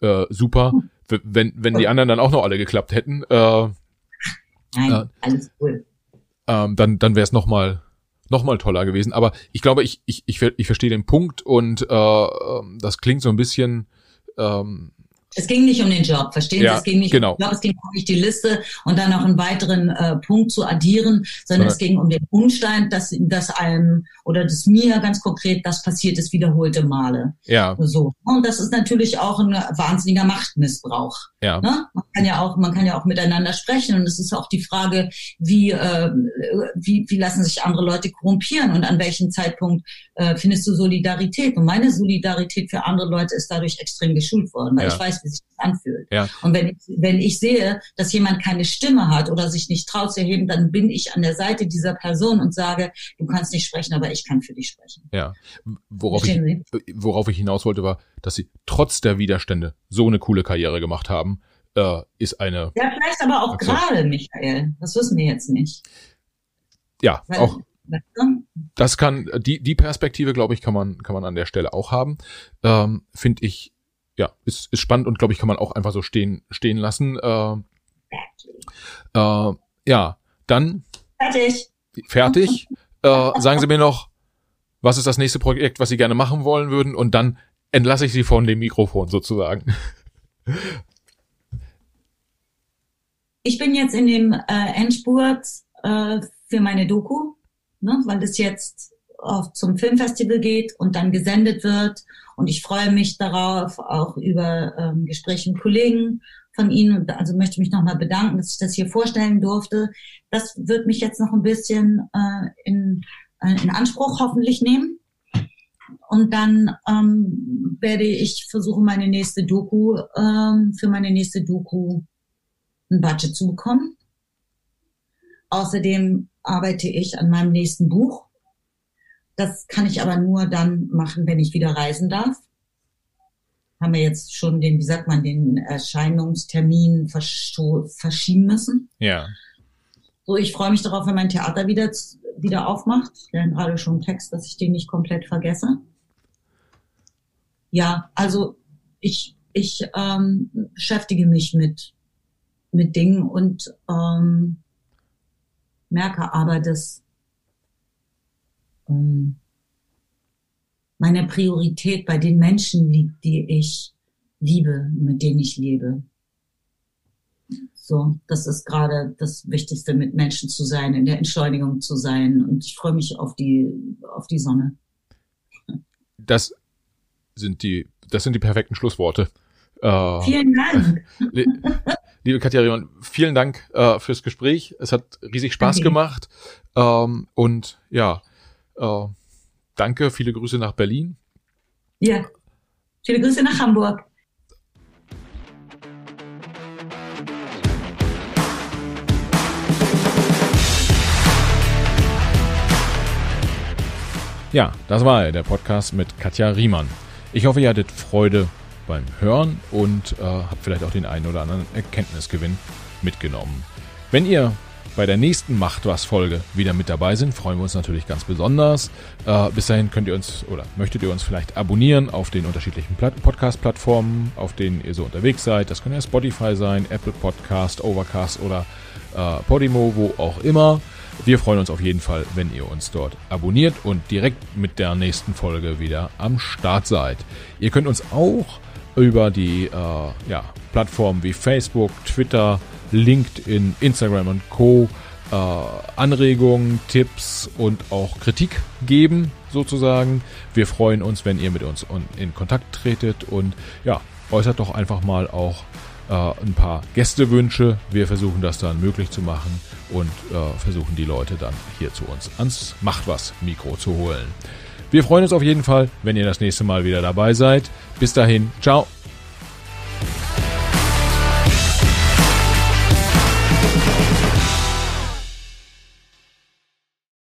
äh, super. W- Wenn, wenn die anderen dann auch noch alle geklappt hätten, äh, Nein, Ja. alles cool. ähm, dann, dann wäre es nochmal noch mal toller gewesen. Aber ich glaube, ich, ich, ich, ich verstehe den Punkt und äh, ähm, das klingt so ein bisschen ähm, Es ging nicht um den Job, verstehen Ja, Sie? Es ging nicht genau. um den Job, es ging nicht die Liste und dann noch einen weiteren äh, Punkt zu addieren, sondern Ja. es ging um den Umstand, dass, dass einem oder dass mir ganz konkret das passiert ist, wiederholte Male. ja, So. Und das ist natürlich auch ein wahnsinniger Machtmissbrauch. ja, Ne? Man kann ja auch, man kann ja auch miteinander sprechen und es ist auch die Frage, wie, äh, wie, wie lassen sich andere Leute korrumpieren und an welchem Zeitpunkt äh, findest du Solidarität? Und meine Solidarität für andere Leute ist dadurch extrem geschult worden, weil Ja. ich weiß, wie sich das anfühlt. Ja. Und wenn ich, wenn ich sehe, dass jemand keine Stimme hat oder sich nicht traut zu erheben, dann bin ich an der Seite dieser Person und sage, du kannst nicht sprechen, aber ich kann für dich sprechen. ja. Worauf ich, Verstehen worauf ich hinaus wollte, war, dass sie trotz der Widerstände so eine coole Karriere gemacht haben. äh, ist eine. Ja, vielleicht aber auch gerade, Michael. Das wissen wir jetzt nicht. Ja, Weil, auch. Das kann, die, die Perspektive, glaube ich, kann man, kann man an der Stelle auch haben. Ähm, Finde ich, ja, ist, ist spannend und glaube ich, kann man auch einfach so stehen, stehen lassen. Äh, äh, ja, dann. Fertig. Fertig. äh, sagen Sie mir noch, was ist das nächste Projekt, was Sie gerne machen wollen würden? Und dann entlasse ich Sie von dem Mikrofon sozusagen. Ich bin jetzt in dem äh, Endspurt äh, für meine Doku, ne, weil das jetzt auch zum Filmfestival geht und dann gesendet wird. Und ich freue mich darauf, auch über ähm, Gespräche mit Kollegen von Ihnen. Also möchte mich nochmal bedanken, dass ich das hier vorstellen durfte. Das wird mich jetzt noch ein bisschen äh, in, äh, in Anspruch hoffentlich nehmen. Und dann ähm, werde ich versuchen, meine nächste Doku, ähm, für meine nächste Doku ein Budget zu bekommen. Außerdem arbeite ich an meinem nächsten Buch. Das kann ich aber nur dann machen, wenn ich wieder reisen darf. Haben wir jetzt schon den, wie sagt man, den Erscheinungstermin verschieben müssen. Ja. So, ich freue mich darauf, wenn mein Theater wieder, wieder aufmacht. Ich lerne gerade schon einen Text, dass ich den nicht komplett vergesse. Ja, also ich, ich ähm, beschäftige mich mit, mit Dingen und ähm, merke aber, dass meine Priorität bei den Menschen liegt, die ich liebe, mit denen ich lebe. So, das ist gerade das Wichtigste, mit Menschen zu sein, in der Entschleunigung zu sein. Und ich freue mich auf die, auf die Sonne. Das sind die, das sind die perfekten Schlussworte. Äh, Vielen Dank. Liebe Katja Riemann, vielen Dank äh, fürs Gespräch. Es hat riesig Spaß okay. gemacht. Ähm, und ja, äh, danke. Viele Grüße nach Berlin. Ja, viele Grüße nach Hamburg. Ja, das war der Podcast mit Katja Riemann. Ich hoffe, ihr hattet Freude beim Hören und äh, habt vielleicht auch den einen oder anderen Erkenntnisgewinn mitgenommen. Wenn ihr bei der nächsten Macht was Folge wieder mit dabei sind, freuen wir uns natürlich ganz besonders. Äh, bis dahin könnt ihr uns oder möchtet ihr uns vielleicht abonnieren auf den unterschiedlichen Podcast-Plattformen, auf denen ihr so unterwegs seid. Das können ja Spotify sein, Apple Podcast, Overcast oder äh, Podimo, wo auch immer. Wir freuen uns auf jeden Fall, wenn ihr uns dort abonniert und direkt mit der nächsten Folge wieder am Start seid. Ihr könnt uns auch über die äh, ja, Plattformen wie Facebook, Twitter, LinkedIn, Instagram und Co. Äh, Anregungen, Tipps und auch Kritik geben, sozusagen. Wir freuen uns, wenn ihr mit uns in Kontakt tretet und ja, äußert doch einfach mal auch äh, ein paar Gästewünsche. Wir versuchen das dann möglich zu machen und äh, versuchen die Leute dann hier zu uns ans Macht was Mikro zu holen. Wir freuen uns auf jeden Fall, wenn ihr das nächste Mal wieder dabei seid. Bis dahin, ciao.